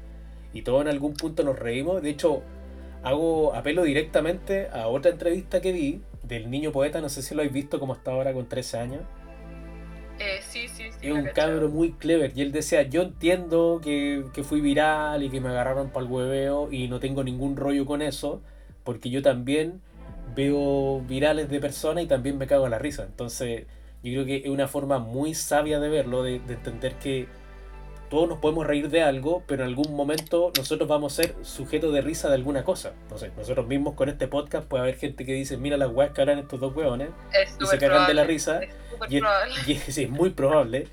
y todos en algún punto nos reímos. De hecho, hago apelo directamente a otra entrevista que vi del niño poeta, no sé si lo habéis visto como está ahora con 13 años. Eh, sí, sí, sí. Es un cabro muy clever. Y él decía, yo entiendo que, que fui viral y que me agarraron para el hueveo y no tengo ningún rollo con eso, porque yo también veo virales de personas y también me cago en la risa. Entonces, yo creo que es una forma muy sabia de verlo, de, de entender que todos nos podemos reír de algo, pero en algún momento nosotros vamos a ser sujetos de risa de alguna cosa. No sé, nosotros mismos con este podcast puede haber gente que dice, mira las weas que hablan estos dos weones, Es y se cagan de la risa. Súper Y es, probable. y es- sí, es muy probable.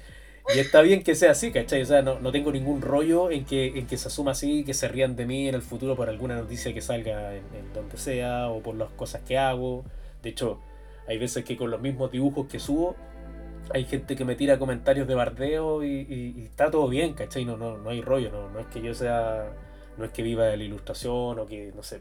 Y está bien que sea así, ¿cachai? O sea, no, no tengo ningún rollo en que, en que se asuma así, que se rían de mí en el futuro por alguna noticia que salga en, en donde sea o por las cosas que hago. De hecho, hay veces que con los mismos dibujos que subo, hay gente que me tira comentarios de bardeo y, y- y está todo bien, ¿cachai? No, no, no hay rollo, no, no es que yo sea, no es que viva de la ilustración o que, no sé,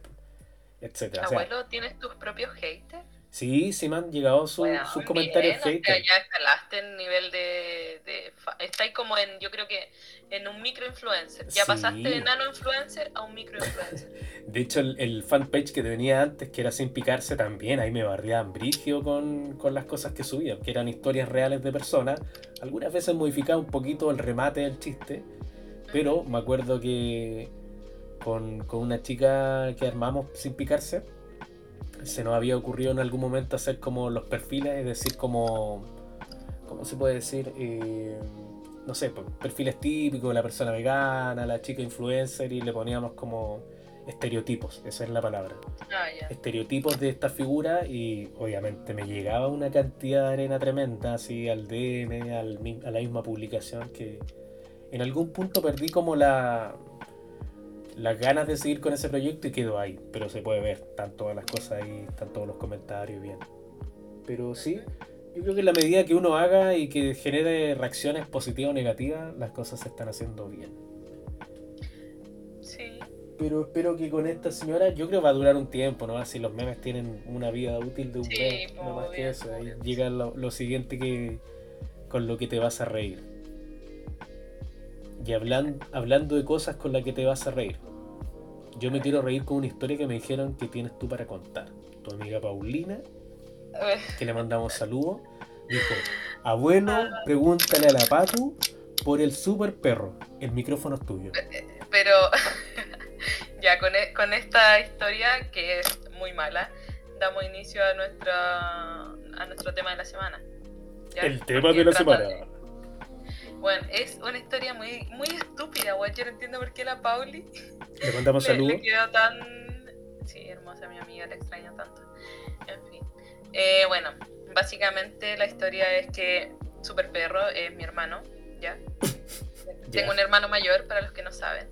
etcétera. O sea, Abuelo, ¿tienes tus propios haters? Sí, sí me han llegado su- Bueno, sus bien, comentarios o sea, haters. ya escalaste el nivel de, de Estáis como en, yo creo que en un microinfluencer. Ya Sí. pasaste de nano influencer a un microinfluencer. [laughs] De hecho, el, el fanpage que tenía antes, que era sin picarse también, ahí me bardeaban brigio con, con las cosas que subía, que eran historias reales de personas. Algunas veces modificaba un poquito el remate del chiste, pero me acuerdo que con, con una chica que armamos sin picarse, se nos había ocurrido en algún momento hacer como los perfiles, es decir, como. ¿Cómo se puede decir? Eh, no sé, pues, perfiles típicos, la persona vegana, la chica influencer, y le poníamos como estereotipos, esa es la palabra. Ah, ya. Estereotipos de esta figura y obviamente me llegaba una cantidad de arena tremenda así al DM, al a la misma publicación que en algún punto perdí como la las ganas de seguir con ese proyecto y quedó ahí, pero se puede ver, están todas las cosas ahí, están todos los comentarios bien. Pero sí, yo creo que en la medida que uno haga y que genere reacciones positivas o negativas, las cosas se están haciendo bien. Sí. Pero espero que con esta señora, yo creo que va a durar un tiempo, ¿no? Así los memes tienen una vida útil de un Sí, mes, no más que eso. Ahí llega lo, lo siguiente que con lo que te vas a reír. Y hablan, hablando de cosas con las que te vas a reír. Yo me quiero reír con una historia que me dijeron que tienes tú para contar. Tu amiga Paulina, que le mandamos saludos, dijo, abuelo, pregúntale a la Patu por el super perro. El micrófono es tuyo. Pero [laughs] ya con, e- con esta historia que es muy mala, damos inicio a nuestra a nuestro tema de la semana. ¿ya? El tema Porque de la semana. de- Bueno, es una historia muy, muy estúpida, weón. Yo no entiendo por qué la Pauli Le mandamos [laughs] saludos. le quedó tan. Sí, hermosa mi amiga, la extraño tanto. En fin. Eh, bueno, básicamente la historia es que Super Perro es mi hermano, ¿ya? [laughs] Tengo un hermano mayor, para los que no saben.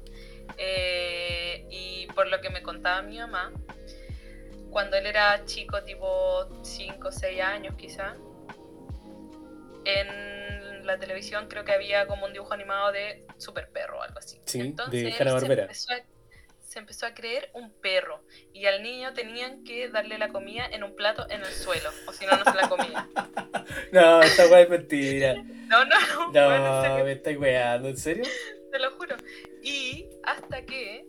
Eh, y por lo que me contaba mi mamá, cuando él era chico, tipo 5 o 6 años quizá, en la televisión creo que había como un dibujo animado de Super Perro o algo así. Sí, de Entonces él Hanna-Barbera. Se empezó, a, se empezó a creer un perro y al niño tenían que darle la comida en un plato en el suelo, o si no, no se la comía. [laughs] No, esta weá es mentira. No, no, no, No, bueno, me estáis weando, ¿en serio? Te lo juro. Y hasta que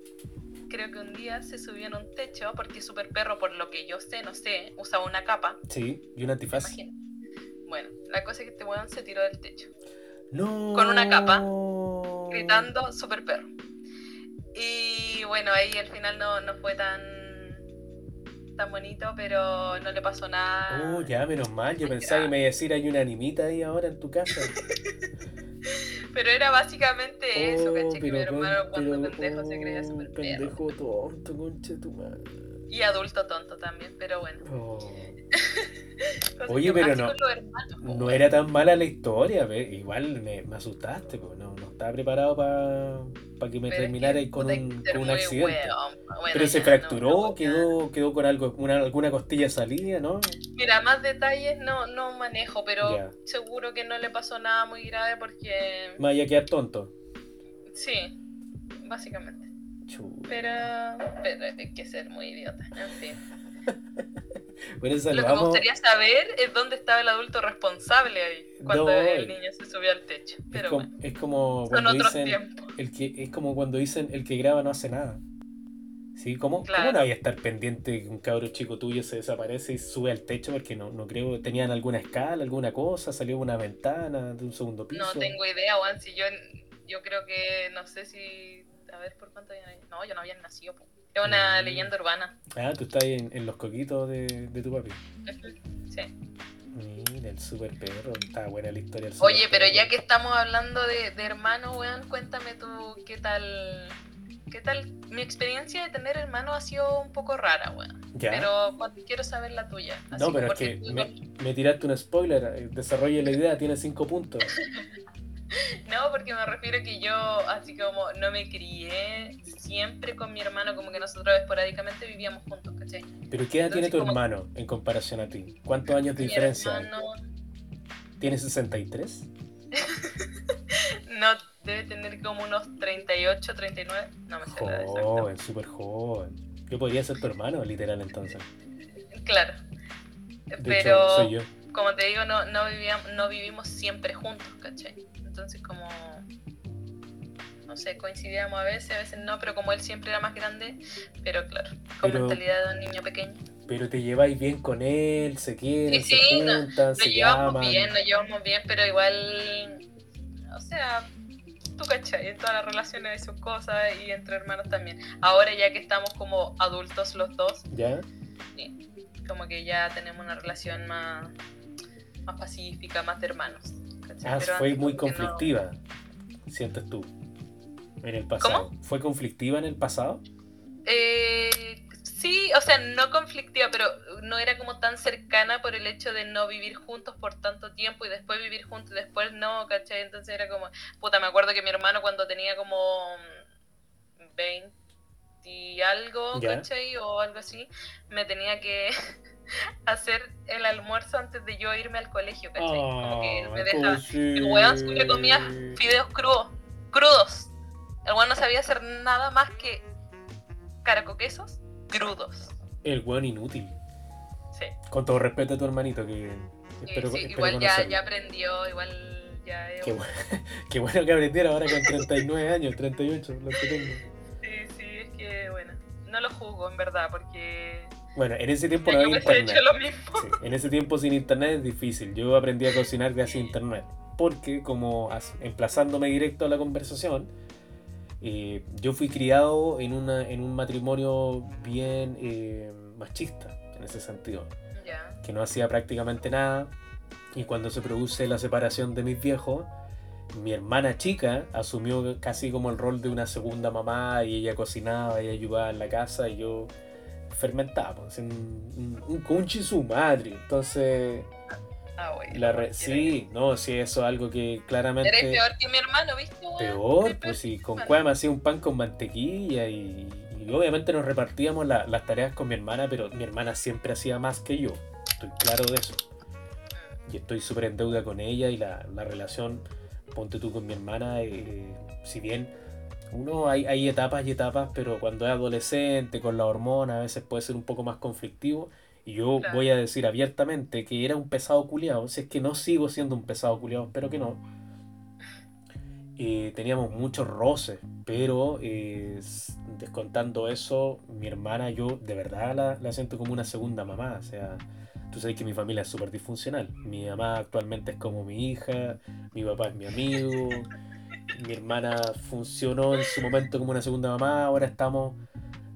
creo que un día se subió en un techo, porque Super Perro, por lo que yo sé, no sé, usaba una capa. Sí, y un antifaz. imagino. La cosa es que este weón se tiró del techo, No. Con una capa, gritando Super Perro. Y bueno, ahí al final no, no fue tan tan bonito, pero no le pasó nada. Oh, ya, menos mal. Yo [laughs] pensaba que me iba a decir hay una animita ahí ahora en tu casa. [laughs] Pero era básicamente eso, Oh, ¿cachai? Que mi hermano cuando pendejo se creía oh, Super Perro. Pendejo tonto, concha tu madre. Y adulto tonto también, pero bueno. Oh. [laughs] Oye, pero no- hermanos, No era tan mala la historia, ve. igual me, me asustaste, pues no, no estaba preparado para que me Pero es terminara que con un, con un accidente. Bueno, Pero se fracturó, no, no, quedó, quedó con algo, una, alguna costilla salida, ¿no? Mira, más detalles no, no manejo, pero Ya. seguro que no le pasó nada muy grave porque. Vaya a quedar tonto. Sí, básicamente. Pero, pero hay que ser muy idiota. En fin. [laughs] Bueno, Lo que me gustaría saber es dónde estaba el adulto responsable ahí cuando No, el niño se subió al techo. Es Pero como, bueno, es como son cuando otros dicen tiempos. el que es como cuando dicen el que graba no hace nada. ¿Sí? ¿Cómo, ¿Cómo Claro. no había estar pendiente que un cabro chico tuyo se desaparece y sube al techo? Porque no, no creo, tenían alguna escala, alguna cosa, salió una ventana de un segundo piso. No tengo idea, Juan, si yo, yo creo que, no sé si, a ver por cuánto habían No, yo no había nacido. Es una Mm. leyenda urbana. Ah, tú estás ahí en, en los coquitos de, de tu papi. Sí. Mira, el super perro. Está buena la historia del Oye, pero perro. ya que estamos hablando de, de hermanos, weón, cuéntame tú qué tal. ¿Qué tal? Mi experiencia de tener hermanos ha sido un poco rara, weón. Ya. Pero quiero saber la tuya. Así no, pero es que tú me, con- me tiraste un spoiler. eh, Desarrolle la idea, tiene cinco puntos. [laughs] [laughs] No, porque me refiero que yo, así como no me crié siempre con mi hermano, como que nosotros esporádicamente vivíamos juntos, ¿cachai? Pero ¿qué edad tiene tu como- hermano en comparación a ti? ¿Cuántos años de Mi diferencia hermano ¿Tiene 63? [laughs] no debe tener como unos 38, 39, no me sé. Joven, súper joven. Yo podría ser tu hermano, literal, entonces. Claro. De Pero hecho, soy yo. como te digo, no, no, vivíamos, no vivimos siempre juntos, ¿cachai? Entonces como, no sé, coincidíamos a veces, a veces no, pero como él siempre era más grande, pero claro, con Pero- mentalidad de un niño pequeño. Pero te lleváis bien con él, se quieren, Sí, se sí, no- juntan, Nos se llevamos llaman. bien, nos llevamos bien, pero igual, o sea, tú cachai, en todas las relaciones hay sus cosas y entre hermanos también. Ahora ya que estamos como adultos los dos, ¿Ya? como que ya tenemos una relación más, más pacífica, más de hermanos. Ah, fue muy no. conflictiva, sientes tú, en el pasado. ¿Fue conflictiva en el pasado? Eh, sí, o sea, no conflictiva, pero no era como tan cercana por el hecho de no vivir juntos por tanto tiempo y después vivir juntos y después no, ¿cachai? Entonces era como, puta, me acuerdo que mi hermano cuando tenía como mm, 20 y algo. ¿cachai? O algo así, me tenía que [laughs] [laughs] hacer el almuerzo antes de yo irme al colegio, ¿cachai? como que él me Ah, deja... cosita. El weón siempre comía fideos crudos, crudos. El weón no sabía hacer nada más que caracoquesos crudos. El weón inútil. Sí, Con todo respeto a tu hermanito, que Sí, espero, sí, espero igual ya, aprendió, igual ya Qué, un- bu- [laughs] qué bueno que aprendiera ahora con 39 años, 38, lo que tengo. Sí, sí, es que bueno, no lo juzgo en verdad, porque Bueno, en ese tiempo no había internet. Sí, en ese tiempo sin internet es difícil. Yo aprendí a cocinar gracias a internet. Porque, como emplazándome directo a la conversación, eh, yo fui criado en, una, en un matrimonio bien eh, machista, en ese sentido. Que no hacía prácticamente nada. Y cuando se produce la separación de mis viejos, mi hermana chica asumió casi como el rol de una segunda mamá y ella cocinaba y ayudaba en la casa y yo fermentaba, pues, un, conchi su madre. Entonces, ah, bueno. la re- sí, no, sí, eso es algo que claramente... Eres peor que mi hermano, ¿viste? weón? Peor, pues sí, con cueva me hacía un pan con mantequilla y, y obviamente nos repartíamos la- las tareas con mi hermana, pero mi hermana siempre hacía más que yo. Estoy claro de eso. Y estoy súper en deuda con ella y la, la relación, ponte tú con mi hermana, eh, si bien uno hay, hay etapas y etapas, pero cuando es adolescente, con la hormona, a veces puede ser un poco más conflictivo. Y yo Claro. voy a decir abiertamente que era un pesado culiado. Si es que no sigo siendo un pesado culiado, espero que no. Eh, teníamos muchos roces, pero eh, descontando eso, mi hermana, yo de verdad la, la siento como una segunda mamá. O sea, tú sabes que mi familia es súper disfuncional. Mi mamá actualmente es como mi hija, mi papá es mi amigo, [laughs] mi hermana funcionó en su momento como una segunda mamá, ahora estamos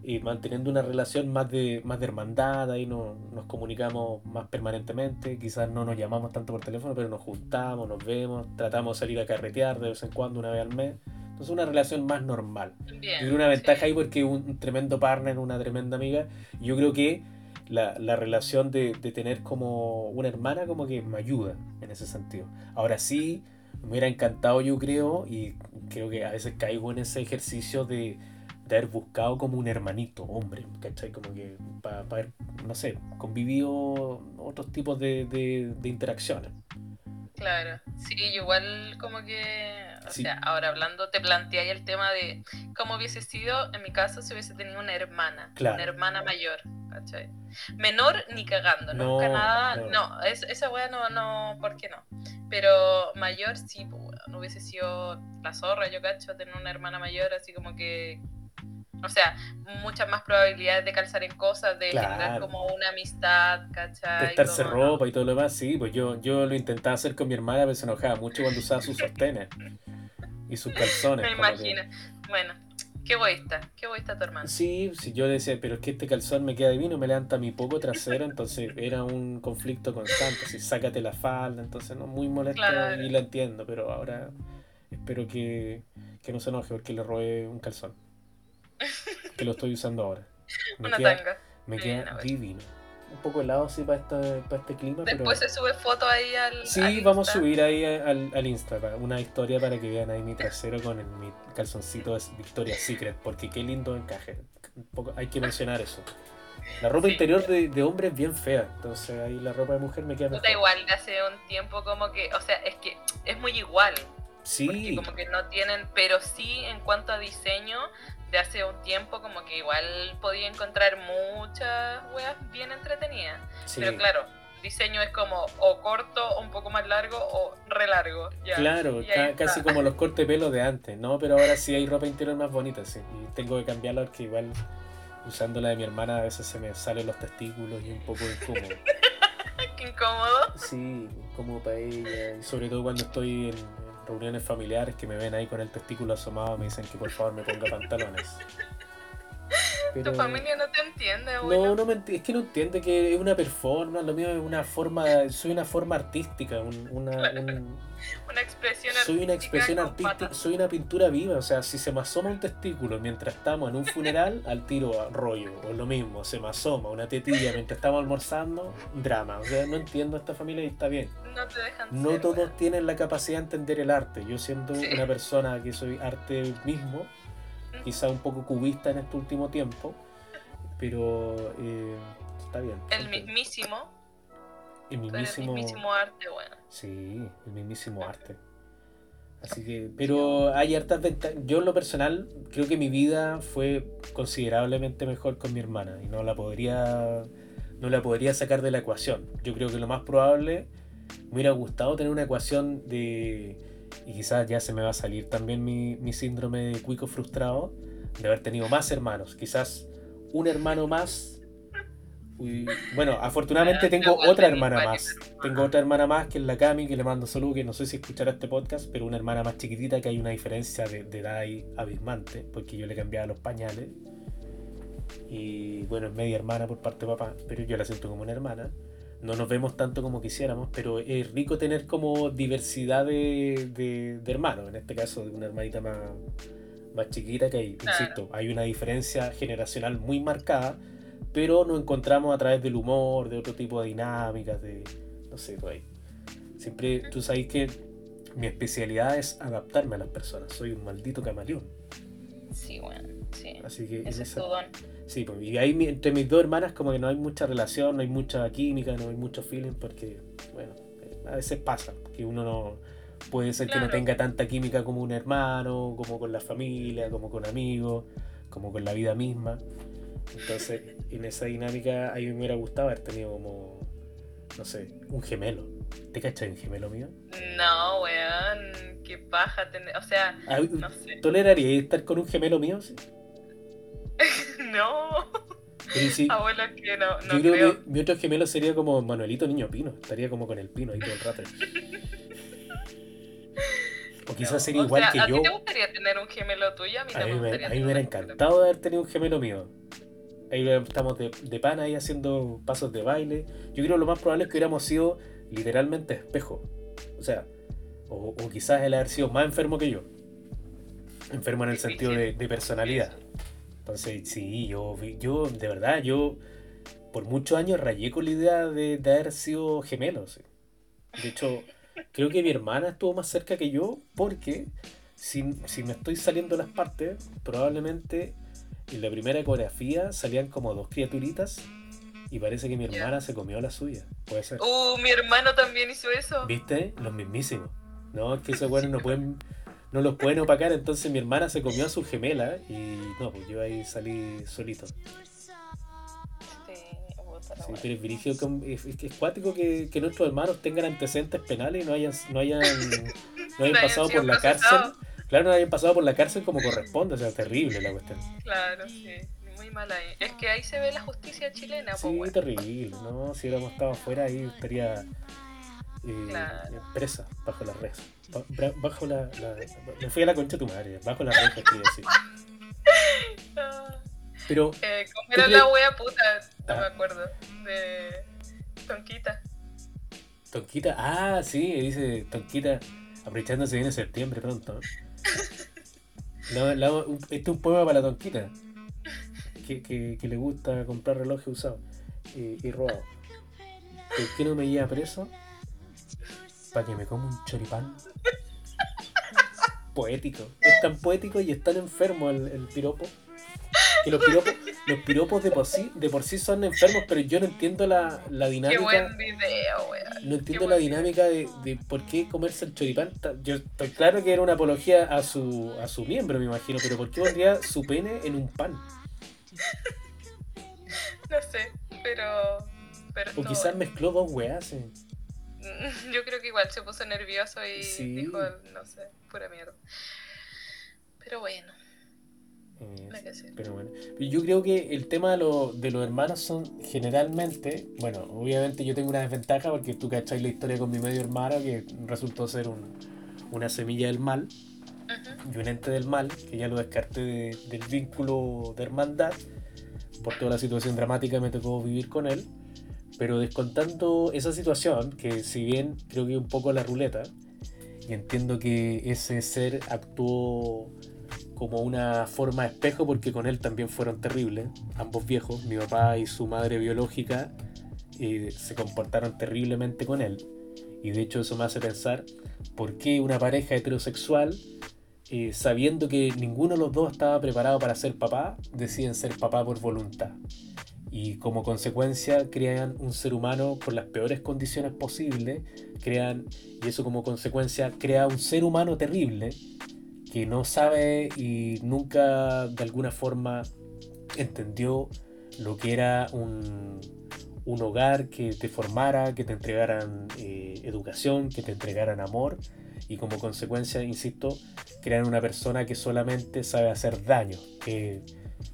eh, manteniendo una relación más de, más de hermandad, ahí no- nos comunicamos más permanentemente, quizás no nos llamamos tanto por teléfono, pero nos juntamos, nos vemos, tratamos de salir a carretear de vez en cuando, una vez al mes. Entonces una relación más normal. Bien, creo una ventaja sí. ahí porque un, tremendo partner, una tremenda amiga. Yo creo que la, la relación de, de tener como una hermana como que me ayuda en ese sentido. Ahora sí, me hubiera encantado yo creo, y creo que a veces caigo en ese ejercicio de, de haber buscado como un hermanito, hombre, ¿cachai? Como que para haber, no sé, convivido otros tipos de, de- de interacciones. Claro, sí, igual como que, o Sí. sea, ahora hablando, te planteé el tema de cómo hubiese sido, en mi caso, si hubiese tenido una hermana, Claro. una hermana mayor, ¿cachai? Menor ni cagando, No, nunca nada. no. No, es- esa wea no, no, ¿por qué no? Pero mayor sí, pues no hubiese sido la zorra, yo cacho, tener una hermana mayor, así como que. O sea, muchas más probabilidades de calzar en cosas, de generar Claro. como una amistad, ¿cachai? prestarse Todo, ropa y todo lo demás, sí, pues yo, yo lo intentaba hacer con mi hermana, pero se enojaba mucho cuando usaba sus sostenes y sus calzones. Me que- imagino. Bueno, qué egoísta, qué egoísta tu hermano. Sí, si yo decía, pero es que este calzón me queda divino, me levanta mi poco trasero, entonces era un conflicto constante, así, sácate la falda, entonces no, muy molesto Claro. y lo entiendo, pero ahora espero que, que no se enoje porque le robé un calzón, que lo estoy usando ahora. Me Una queda, tanga. me Bien, queda divino. Un poco helado así para, esta, para este clima, pero... Después se sube foto ahí al. Sí, al vamos a subir ahí al, al Insta una historia para que vean ahí mi trasero con el, mi calzoncito de Victoria's Secret, porque qué lindo encaje. Un poco, hay que mencionar eso. La ropa Sí. interior de, de hombre es bien fea, entonces ahí la ropa de mujer me queda mejor. igual hace un tiempo como que, o sea, es que es muy igual, porque Sí, como que no tienen, pero sí en cuanto a diseño de hace un tiempo como que igual podía encontrar muchas weas bien entretenidas. sí. Pero claro, diseño es como o corto, o un poco más largo o re largo. ya. Claro, ca- está. casi como los cortes de pelo de antes, ¿no? Pero ahora sí hay ropa interior más bonita, sí. Y tengo que cambiarla porque igual usando la de mi hermana a veces se me salen los testículos y un poco incómodo. [laughs] Qué incómodo. Sí, como para ella. Y sobre todo cuando estoy en reuniones familiares que me ven ahí con el testículo asomado, me dicen que por favor me ponga pantalones. [laughs] Pero- Tu familia no te entiende, No, abuelo. no me enti- es que no entiende que es una performance, lo mío es una forma, soy una forma artística, un- una, un- [laughs] Una expresión soy una expresión artística, soy una pintura viva, o sea, si se me asoma un testículo mientras estamos en un funeral, [laughs] al tiro a rollo, o lo mismo, se me asoma una tetilla mientras estamos almorzando, drama, o sea, no entiendo a esta familia y está bien. No te dejan No ser, todos weón. tienen la capacidad de entender el arte. Yo siendo Sí. una persona que soy arte mismo, quizá un poco cubista en este último tiempo, pero eh, está bien. El mismísimo, El el mismísimo, mismísimo arte, bueno. sí, el mismísimo arte. Así que, pero hay hartas ventajas. Yo en lo personal creo que mi vida fue considerablemente mejor con mi hermana y no la podría, no la podría sacar de la ecuación. Yo creo que lo más probable me hubiera gustado tener una ecuación de y quizás ya se me va a salir también mi, mi síndrome de cuico frustrado de haber tenido más hermanos. Quizás un hermano más. Y, bueno, afortunadamente tengo otra hermana más. Tengo otra hermana más que es la Cami, que le mando saludos, que no sé si escuchará este podcast, pero una hermana más chiquitita que hay una diferencia de, de edad ahí abismante, porque yo le cambiaba los pañales. Y bueno, es media hermana por parte de papá, pero yo la siento como una hermana. No nos vemos tanto como quisiéramos, pero es rico tener como diversidad de, de- de hermanos. En este caso, de una hermanita más, más chiquita que hay, Claro. insisto, hay una diferencia generacional muy marcada, pero nos encontramos a través del humor, de otro tipo de dinámicas, de no sé, por ahí. Siempre, tú sabes que mi especialidad es adaptarme a las personas. Soy un maldito camaleón. Sí, bueno, sí. Así que Ese es tu don. Sí, pues, y ahí entre mis dos hermanas como que no hay mucha relación, no hay mucha química, no hay mucho feeling, porque, bueno, a veces pasa, que uno no puede ser que no Claro. tenga tanta química como un hermano, como con la familia, como con amigos, como con la vida misma. Entonces, en esa dinámica, a mí me hubiera gustado haber tenido como, no sé, un gemelo. ¿Te cachas un gemelo mío? No, weón, qué paja tener. O sea, Ah, no sé. [laughs] ¿Toleraría estar con un gemelo mío? Sí. [laughs] No, si- abuelo, que no, no Yo creo, creo. que mi otro gemelo sería como Manuelito Niño Pino. Estaría como con el pino ahí todo el rato. O quizás No, sería o igual sea, que ¿a yo. ti te gustaría tener un gemelo tuyo? A mí A mí me me, gustaría a mí me tener hubiera encantado de haber tenido un gemelo mío. Ahí estamos de, de pana ahí haciendo pasos de baile. Yo creo que lo más probable es que hubiéramos sido literalmente espejo. O sea, o, o quizás él haber sido más enfermo que yo. Enfermo en el sentido de, de personalidad. Entonces, sí, yo, yo de verdad, yo por muchos años rayé con la idea de, de haber sido gemelo. sí. De hecho, [laughs] creo que mi hermana estuvo más cerca que yo porque si, si me estoy saliendo las partes, probablemente en la primera ecografía salían como dos criaturitas y parece que mi hermana se comió la suya. Puede ser. Uh, mi hermano también hizo eso. ¿Viste? Los mismísimos. No, es que esos [laughs] buenos no pueden, no los pueden opacar, entonces mi hermana se comió a su gemela y no, pues yo ahí salí solito. Sí, la Sí, pero es con- es, es cuático que, que nuestros hermanos tengan antecedentes penales y no hayan, no hayan, [laughs] no hayan pasado por la cárcel. Claro, no hayan pasado por la cárcel como corresponde, o sea, terrible la cuestión. Claro, sí. Muy mal ahí. Es que ahí se ve la justicia chilena, pues, Sí, weón. terrible, ¿no? Si hubiéramos estado afuera ahí estaría eh, Claro. presa, bajo la bra- Bajo la, la- Me fui a la concha de tu madre, bajo la reja, quería decir. [laughs] Ah, Pero, eh, ¿Cómo ¿Tú era la wea puta? No Ah. me acuerdo. De. Tonquita. Tonquita, ah, sí, dice Tonquita, aprovechándose viene septiembre pronto. [laughs] Este es un poema para la Tonquita, que, que- le gusta comprar relojes usados y, y robados. ¿Por qué no me lleva preso? Para que me coma un choripán. [laughs] Poético. Es tan poético y es tan enfermo el, el piropo. Que los piropos, los piropos de por sí, de por sí son enfermos, pero yo no entiendo la, la Qué dinámica. buen video, weón. No entiendo Qué la dinámica de, de por qué comerse el choripán. Yo estoy claro que era una apología a su, a su miembro, me imagino, pero ¿por qué pondría su pene en un pan? [laughs] No sé, pero. pero O quizás bueno. mezcló dos weas. eh. [laughs] Yo creo que igual se puso nervioso y Sí. dijo, no sé, pura mierda. Pero bueno, Eh, pero bueno. Yo creo que el tema de, lo- de los hermanos son generalmente, bueno, obviamente yo tengo una desventaja porque tú cacháis la historia con mi medio hermano que resultó ser un- una semilla del mal. Ujú. y un ente del mal, que ya lo descarté de- del vínculo de hermandad, por toda la situación dramática que me tocó vivir con él, pero descontando esa situación, que si bien creo que un poco la ruleta, y entiendo que ese ser actuó como una forma de espejo, porque con él también fueron terribles, ambos viejos, mi papá y su madre biológica, eh, se comportaron terriblemente con él. Y de hecho eso me hace pensar por qué una pareja heterosexual eh, sabiendo que ninguno de los dos estaba preparado para ser papá, deciden ser papá por voluntad. Y como consecuencia crean un ser humano con las peores condiciones posibles, crean, y eso como consecuencia crea un ser humano terrible que no sabe y nunca de alguna forma entendió lo que era un, un hogar que te formara, que te entregaran eh, educación, que te entregaran amor y como consecuencia, insisto, crean una persona que solamente sabe hacer daño, que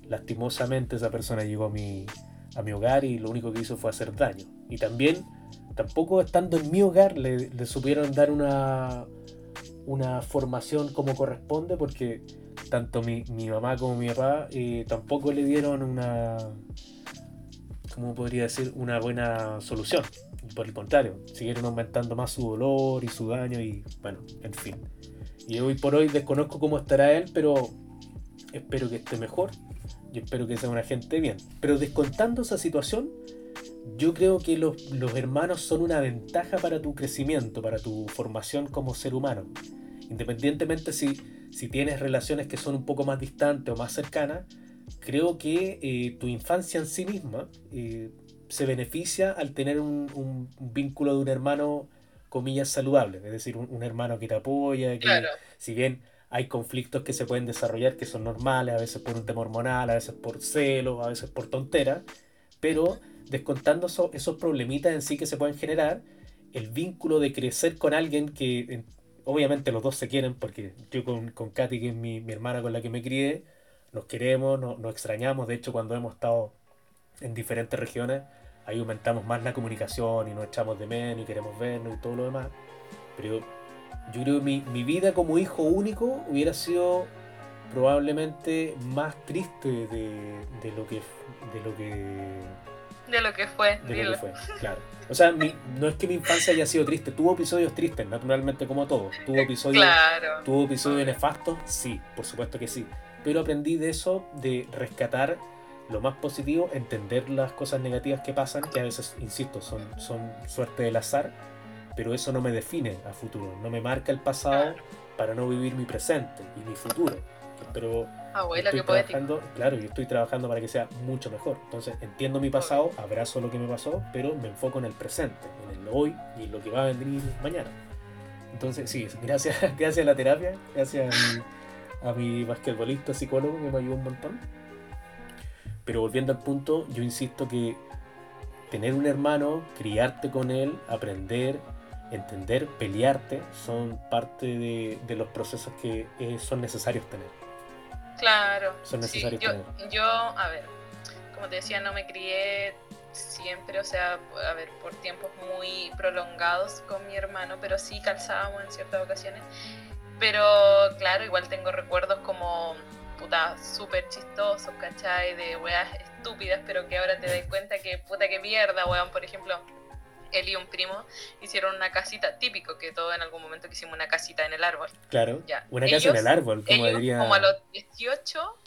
lastimosamente esa persona llegó a mi, a mi hogar y lo único que hizo fue hacer daño. Y también, tampoco estando en mi hogar, le, le supieron dar una, una formación como corresponde, porque tanto mi, mi mamá como mi papá eh, tampoco le dieron una, ¿cómo podría decir? Una buena solución. Por el contrario, siguieron aumentando más su dolor y su daño y bueno, en fin. Y hoy por hoy desconozco cómo estará él, pero espero que esté mejor y espero que sea una gente bien. Pero descontando esa situación, yo creo que los, los hermanos son una ventaja para tu crecimiento, para tu formación como ser humano. Independientemente si, si tienes relaciones que son un poco más distantes o más cercanas, creo que eh, tu infancia en sí misma eh, se beneficia al tener un, vínculo de un hermano, comillas, saludable. Es decir, un, un hermano que te apoya, que Claro, si bien hay conflictos que se pueden desarrollar que son normales, a veces por un tema hormonal, a veces por celos, a veces por tonteras, pero descontando eso- esos problemitas en sí que se pueden generar, el vínculo de crecer con alguien que en- obviamente los dos se quieren, porque yo con, Katy, que es mi, hermana con la que me crié, nos queremos, no- nos extrañamos, de hecho cuando hemos estado en diferentes regiones, ahí aumentamos más la comunicación y nos echamos de menos y queremos vernos y todo lo demás, pero yo creo que mi, vida como hijo único hubiera sido probablemente más triste de lo que de lo que de lo que fue, de dilo. lo que fue, claro. O sea, mi- no es que mi infancia haya sido triste, tuvo episodios tristes, naturalmente como todo. Tuvo episodios, Claro. tuvo episodios nefastos, sí, por supuesto que sí. Pero aprendí de eso, de rescatar lo más positivo, entender las cosas negativas que pasan, que a veces, insisto, son, son suerte del azar, pero eso no me define a futuro, no me marca el pasado para no vivir mi presente y mi futuro. Pero Abuela, estoy qué poético. trabajando, claro, yo estoy trabajando para que sea mucho mejor. Entonces entiendo mi pasado, abrazo lo que me pasó, pero me enfoco en el presente, en el hoy y en lo que va a venir mañana. Entonces, sí, [laughs] gracias, gracias a la terapia, gracias a mi, a mi basquetbolista psicólogo que me ayudó un montón. Pero volviendo al punto, yo insisto que tener un hermano, criarte con él, aprender, entender, pelearte, son parte de, de los procesos que eh, son necesarios tener. Claro. Son sí, necesarios yo, tener. yo, a ver, como te decía, no me crié siempre, o sea, a ver, por tiempos muy prolongados con mi hermano, pero sí calzábamos en ciertas ocasiones. Pero claro, igual tengo recuerdos como, puta, súper chistosos, ¿cachai? De weas estúpidas, pero que ahora te das cuenta que, puta, que mierda, weón. Por ejemplo, él y un primo hicieron una casita, típico que todos en algún momento que hicimos una casita en el árbol. Claro. Ya. Una casa en el árbol, como Ellos, diría. como a los 18,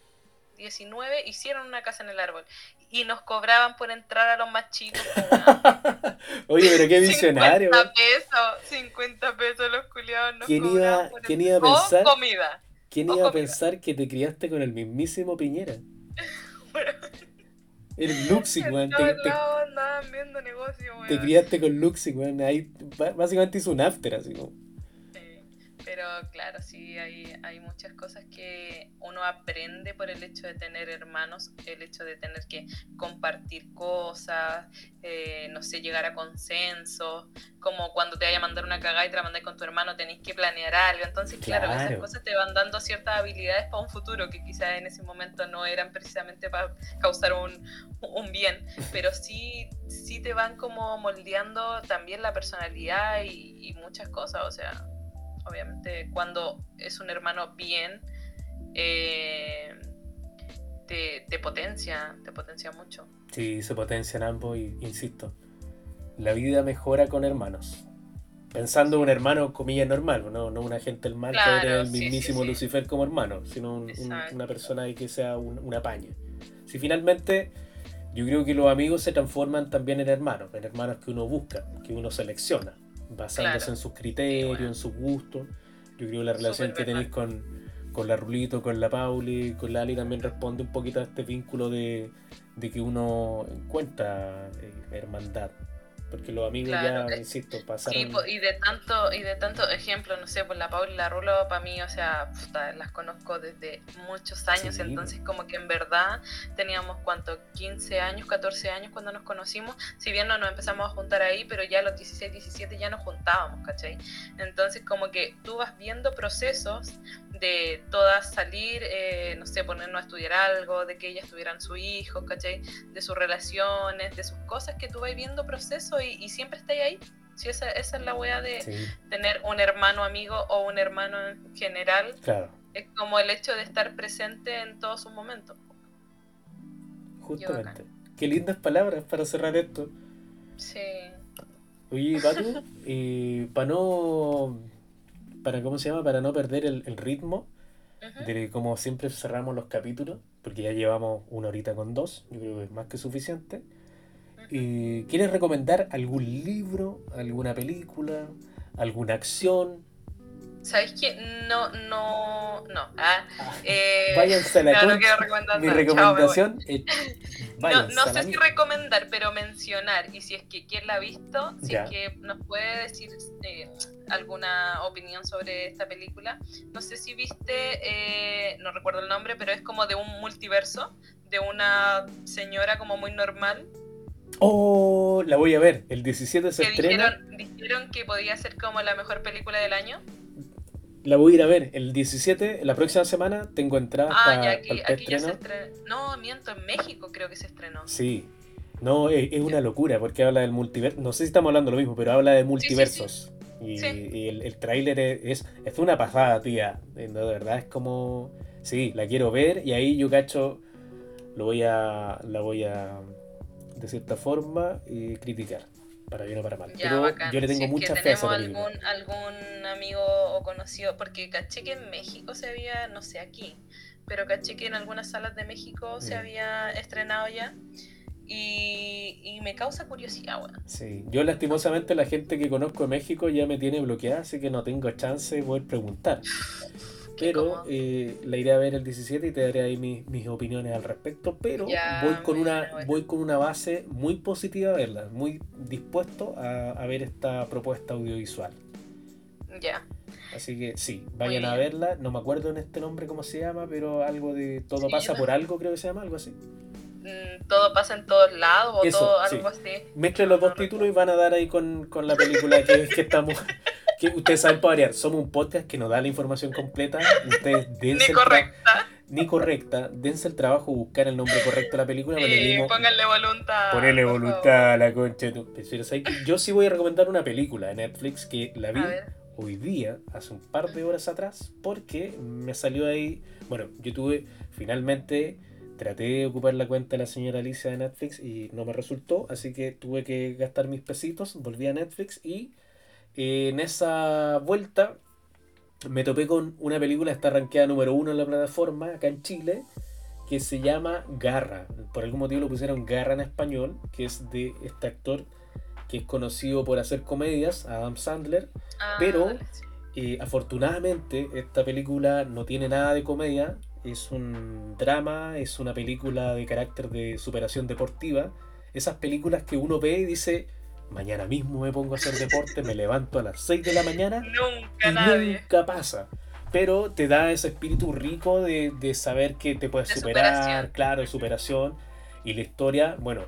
19, hicieron una casa en el árbol. Y nos cobraban por entrar a los más chicos. [laughs] Oye, pero qué [laughs] visionario. 50 pesos, 50 pesos los culiados nos ¿Quién iba- por quién iba a pensar? O comida. ¿Quién o iba a comida. pensar que te criaste con el mismísimo Piñera? [laughs] Bueno, Luxig, [laughs] en weón. Te, te- andaban viendo negocio, weón. te criaste con Luxig, weón. Ahí básicamente hizo un after, así como. Pero claro, sí, hay, hay muchas cosas que uno aprende por el hecho de tener hermanos, el hecho de tener que compartir cosas, eh, no sé, llegar a consenso, como cuando te vaya a mandar una cagada y te la mandáis con tu hermano, tenéis que planear algo. Entonces, claro, esas Claro. cosas te van dando ciertas habilidades para un futuro que quizás en ese momento no eran precisamente para causar un, un bien, [laughs] pero sí, sí te van como moldeando también la personalidad y, y muchas cosas, o sea obviamente cuando es un hermano bien, eh, te, te potencia, te potencia mucho. Sí, se potencian ambos y insisto. La vida mejora con hermanos. Pensando un hermano, comillas, normal, no, no un agente del mal que Claro, era el sí, sí, mismísimo sí. Lucifer como hermano, sino un- un- Exacto. una persona que sea un- una paña. Si finalmente yo creo que los amigos se transforman también en hermanos, en hermanos que uno busca, que uno selecciona, basándose Claro. en sus criterios, bueno. en sus gustos. Yo creo que la relación que tenéis con, con la Rulito, con la Pauli, con la Ali también responde un poquito a este vínculo de, de que uno encuentra eh, hermandad. Porque los amigos Claro, ya, eh, insisto, pasaron. y de tanto, y de tanto ejemplo, no sé, por la Paula y la Rulo, para mí, o sea, puta, las conozco desde muchos años, Sí, entonces como que en verdad teníamos cuánto, 15 años, 14 años cuando nos conocimos, si bien no nos empezamos a juntar ahí, pero ya a los 16, 17 ya nos juntábamos, ¿cachai? Entonces como que tú vas viendo procesos de todas salir, eh, no sé, ponernos a estudiar algo, de que ellas tuvieran su hijo, ¿cachai? De sus relaciones, de sus cosas, que tú vas viendo procesos y, y siempre estás ahí. Sí, esa, esa es la wea de Sí, tener un hermano amigo o un hermano en general. claro, Es como el hecho de estar presente en todos sus momentos. justamente. Qué lindas palabras para cerrar esto. Sí. Oye, Patu, [laughs] para no. Para, ¿Cómo se llama? Para no perder el, el ritmo de cómo siempre cerramos los capítulos, porque ya llevamos una horita con dos, yo creo que es más que suficiente. Eh, ¿Quieres recomendar algún libro, alguna película, alguna acción? ¿Sabéis qué? No, no, no. Ah, [laughs] eh, Váyanse a la no, no concha. quiero recomendar Mi nada. Chao, recomendación es. [laughs] No, sé si recomendar, pero mencionar. Y si es que quién la ha visto, si Ya. es que nos puede decir eh, alguna opinión sobre esta película. No sé si viste, eh, no recuerdo el nombre, pero es como de un multiverso, de una señora como muy normal, Oh, la voy a ver. El 17 se que estrena. dijeron, dijeron que podía ser como la mejor película del año. La voy a ir a ver. El 17, la próxima semana, tengo entradas Ah, para ya, aquí, ya se estrenó. No, miento, en México creo que se estrenó. Sí. No, es, es una locura porque habla del multiverso. No sé si estamos hablando lo mismo, pero habla de multiversos. Y, Sí. y el, el tráiler es, es, una pasada, tía. No, De verdad es como. Sí, la quiero ver y ahí yo cacho. Lo voy a. La voy a. De cierta forma, eh, criticar. Para bien o para mal. Ya, pero bacán. yo le tengo Si es mucha que fe a esa película. algún, algún amigo o conocido, porque caché que en México se había, no sé aquí, pero caché que en algunas salas de México se Mm. había estrenado ya. Y, y me causa curiosidad, bueno. Sí, yo lastimosamente la gente que conozco de México ya me tiene bloqueada, así que no tengo chance de poder preguntar. Pero eh, la iré a ver el 17 y te daré ahí mis, mis opiniones al respecto. Pero Ya, voy con bueno, una bueno. voy con una base muy positiva a verla, muy dispuesto a, a ver esta propuesta audiovisual. Ya. Así que sí, vayan a verla. No me acuerdo en este nombre cómo se llama, pero algo de todo Sí, pasa por algo, creo que se llama, algo así. mm, todo pasa en todos lados o Eso, todo sí. algo así. Mezclen los dos títulos y van a dar ahí con, con la película que, que estamos. [laughs] Que ustedes saben variar, somos un podcast que nos da la información completa. Ustedes [laughs] dense Ni correcta. ni correcta, dense el trabajo de buscar el nombre correcto de la película. Sí, dimos- pónganle voluntad. Ponerle por voluntad a la concha. Yo sí voy a recomendar una película de Netflix que la vi hoy día, hace un par de horas atrás, porque me salió ahí. Bueno, yo tuve finalmente. Traté de ocupar la cuenta de la señora Alicia de Netflix y no me resultó, así que tuve que gastar mis pesitos, volví a Netflix y en esa vuelta me topé con una película, está rankeada número uno en la plataforma acá en Chile, que se llama Garra. Por algún motivo lo pusieron Garra en español, que es de este actor que es conocido por hacer comedias, Adam Sandler. Ah, Pero-. Eh, afortunadamente esta película no tiene nada de comedia, es un drama, es una película de carácter de superación deportiva. Esas películas que uno ve y dice, mañana mismo me pongo a hacer deporte, me levanto a las 6 de la mañana Nunca y nadie. nunca pasa. Pero te da ese espíritu rico de, de saber que te puedes De superar, superación. claro, de superación. Y la historia, bueno,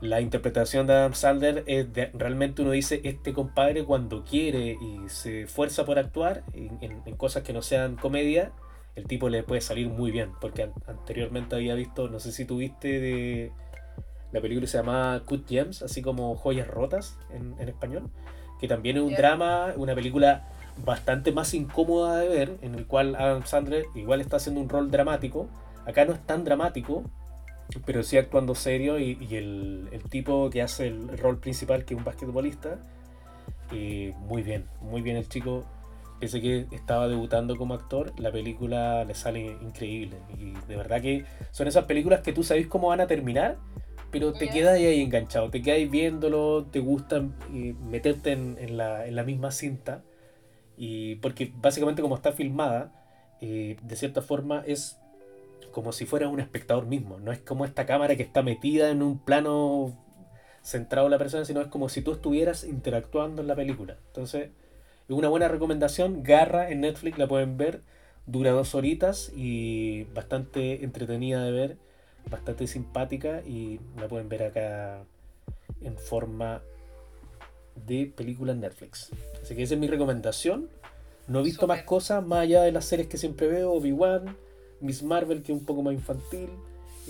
la interpretación de Adam Sandler es de- realmente uno dice, este compadre cuando quiere y se esfuerza por actuar en, en- en cosas que no sean comedia, el tipo le puede salir muy bien. Porque an- anteriormente había visto, no sé si tuviste de la película se llamaba Cut Gems, así como Joyas Rotas en, en español, que también es un Ya. drama, una película bastante más incómoda de ver, en el cual Adam Sandler igual está haciendo un rol dramático. Acá no es tan dramático, pero sí actuando serio y, y el, el tipo que hace el rol principal, que es un basquetbolista, eh, muy bien, muy bien el chico. Pese que estaba debutando como actor, la película le sale increíble. Y de verdad que son esas películas que tú sabes cómo van a terminar, pero te quedas ahí enganchado, te quedas viéndolo, te gusta eh, meterte en, en la, en la misma cinta. Y porque básicamente como está filmada, eh, de cierta forma es como si fuera un espectador mismo. No es como esta cámara que está metida en un plano centrado en la persona, sino es como si tú estuvieras interactuando en la película. Entonces, es una buena recomendación. Garra en Netflix la pueden ver. Dura dos horitas y bastante entretenida de ver, bastante simpática y la pueden ver acá en forma de película en Netflix. Así que esa es mi recomendación. No he visto más cosas más allá de las series que siempre veo. Obi-Wan, Miss Marvel, que es un poco más infantil.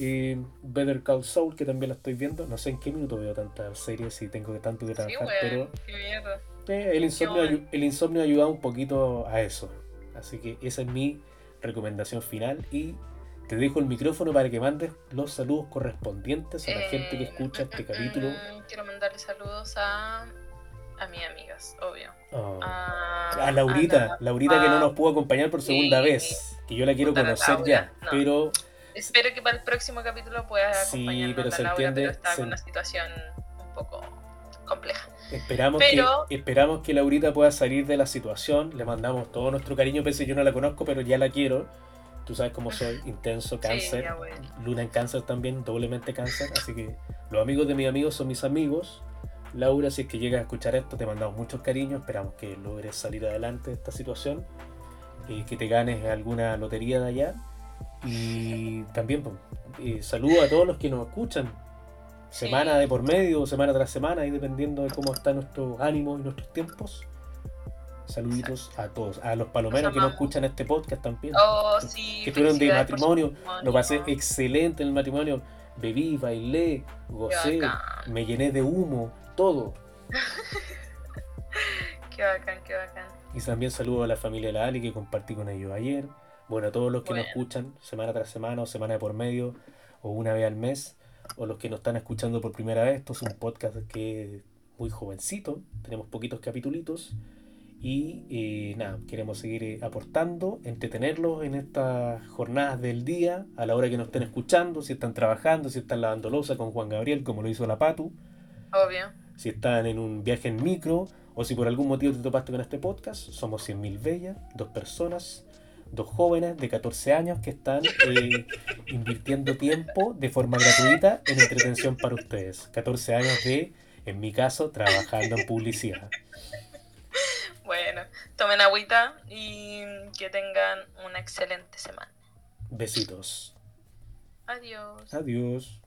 eh, Better Call Saul, que también la estoy viendo. No sé en qué minuto veo tantas series y tengo tanto que Sí, trabajar, mierda. pero eh, el, insomnio, bueno. el insomnio ha ayudado un poquito a eso. Así que esa es mi recomendación final. Y te dejo el micrófono para que mandes los saludos correspondientes a la gente que Eh, escucha este mm, capítulo. mm, Quiero mandarle saludos a, a mis amigas, obvio. Oh. A, A Laurita, a la- Laurita que no a- nos pudo acompañar por segunda Sí. vez, que yo la quiero conocer ya, no. pero Espero que para el próximo capítulo pueda Sí, acompañarnos pero la se Laura, entiende, pero está se- una situación un poco compleja. esperamos, Pero- que, esperamos que Laurita pueda salir de la situación, le mandamos todo nuestro cariño, pese a que yo no la conozco, pero ya la quiero. Tú sabes cómo soy, [laughs] intenso, cáncer, bueno. luna en cáncer también, doblemente cáncer, así que los amigos de mis amigos son mis amigos. Laura, si es que llegas a escuchar esto, te mandamos muchos cariños, esperamos que logres salir adelante de esta situación, eh, que te ganes alguna lotería de allá. Y también pues, eh, saludo a todos los que nos escuchan, semana de por medio, semana tras semana, y dependiendo de cómo están nuestros ánimos y nuestros tiempos. Saluditos a todos, a los palomeros que nos amamos. escuchan este podcast también. Oh, sí. que estuvieron de matrimonio, lo pasé excelente en el matrimonio. Bebí, bailé, gocé, me llené de humo, todo. [laughs] Qué bacán, qué bacán. Y también saludo a la familia de la Ali que compartí con ellos ayer. Bueno, a todos los que nos Bueno. escuchan semana tras semana o semana de por medio o una vez al mes o los que nos están escuchando por primera vez. Esto es un podcast que es muy jovencito, tenemos poquitos capitulitos y eh, nada, queremos seguir eh, aportando, entretenerlos en estas jornadas del día, a la hora que nos estén escuchando, si están trabajando, si están lavando losa con Juan Gabriel, como lo hizo la Patu Obvio. si están en un viaje en micro o si por algún motivo te topaste con este podcast, somos 100.000 bellas, dos personas, dos jóvenes de 14 años que están eh, invirtiendo tiempo de forma gratuita en entretención para ustedes. 14 años de, en mi caso, trabajando en publicidad. Bueno, tomen agüita y que tengan una excelente semana. Besitos. Adiós. Adiós.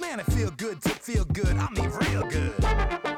Man, it feel good to feel good. I mean, real good.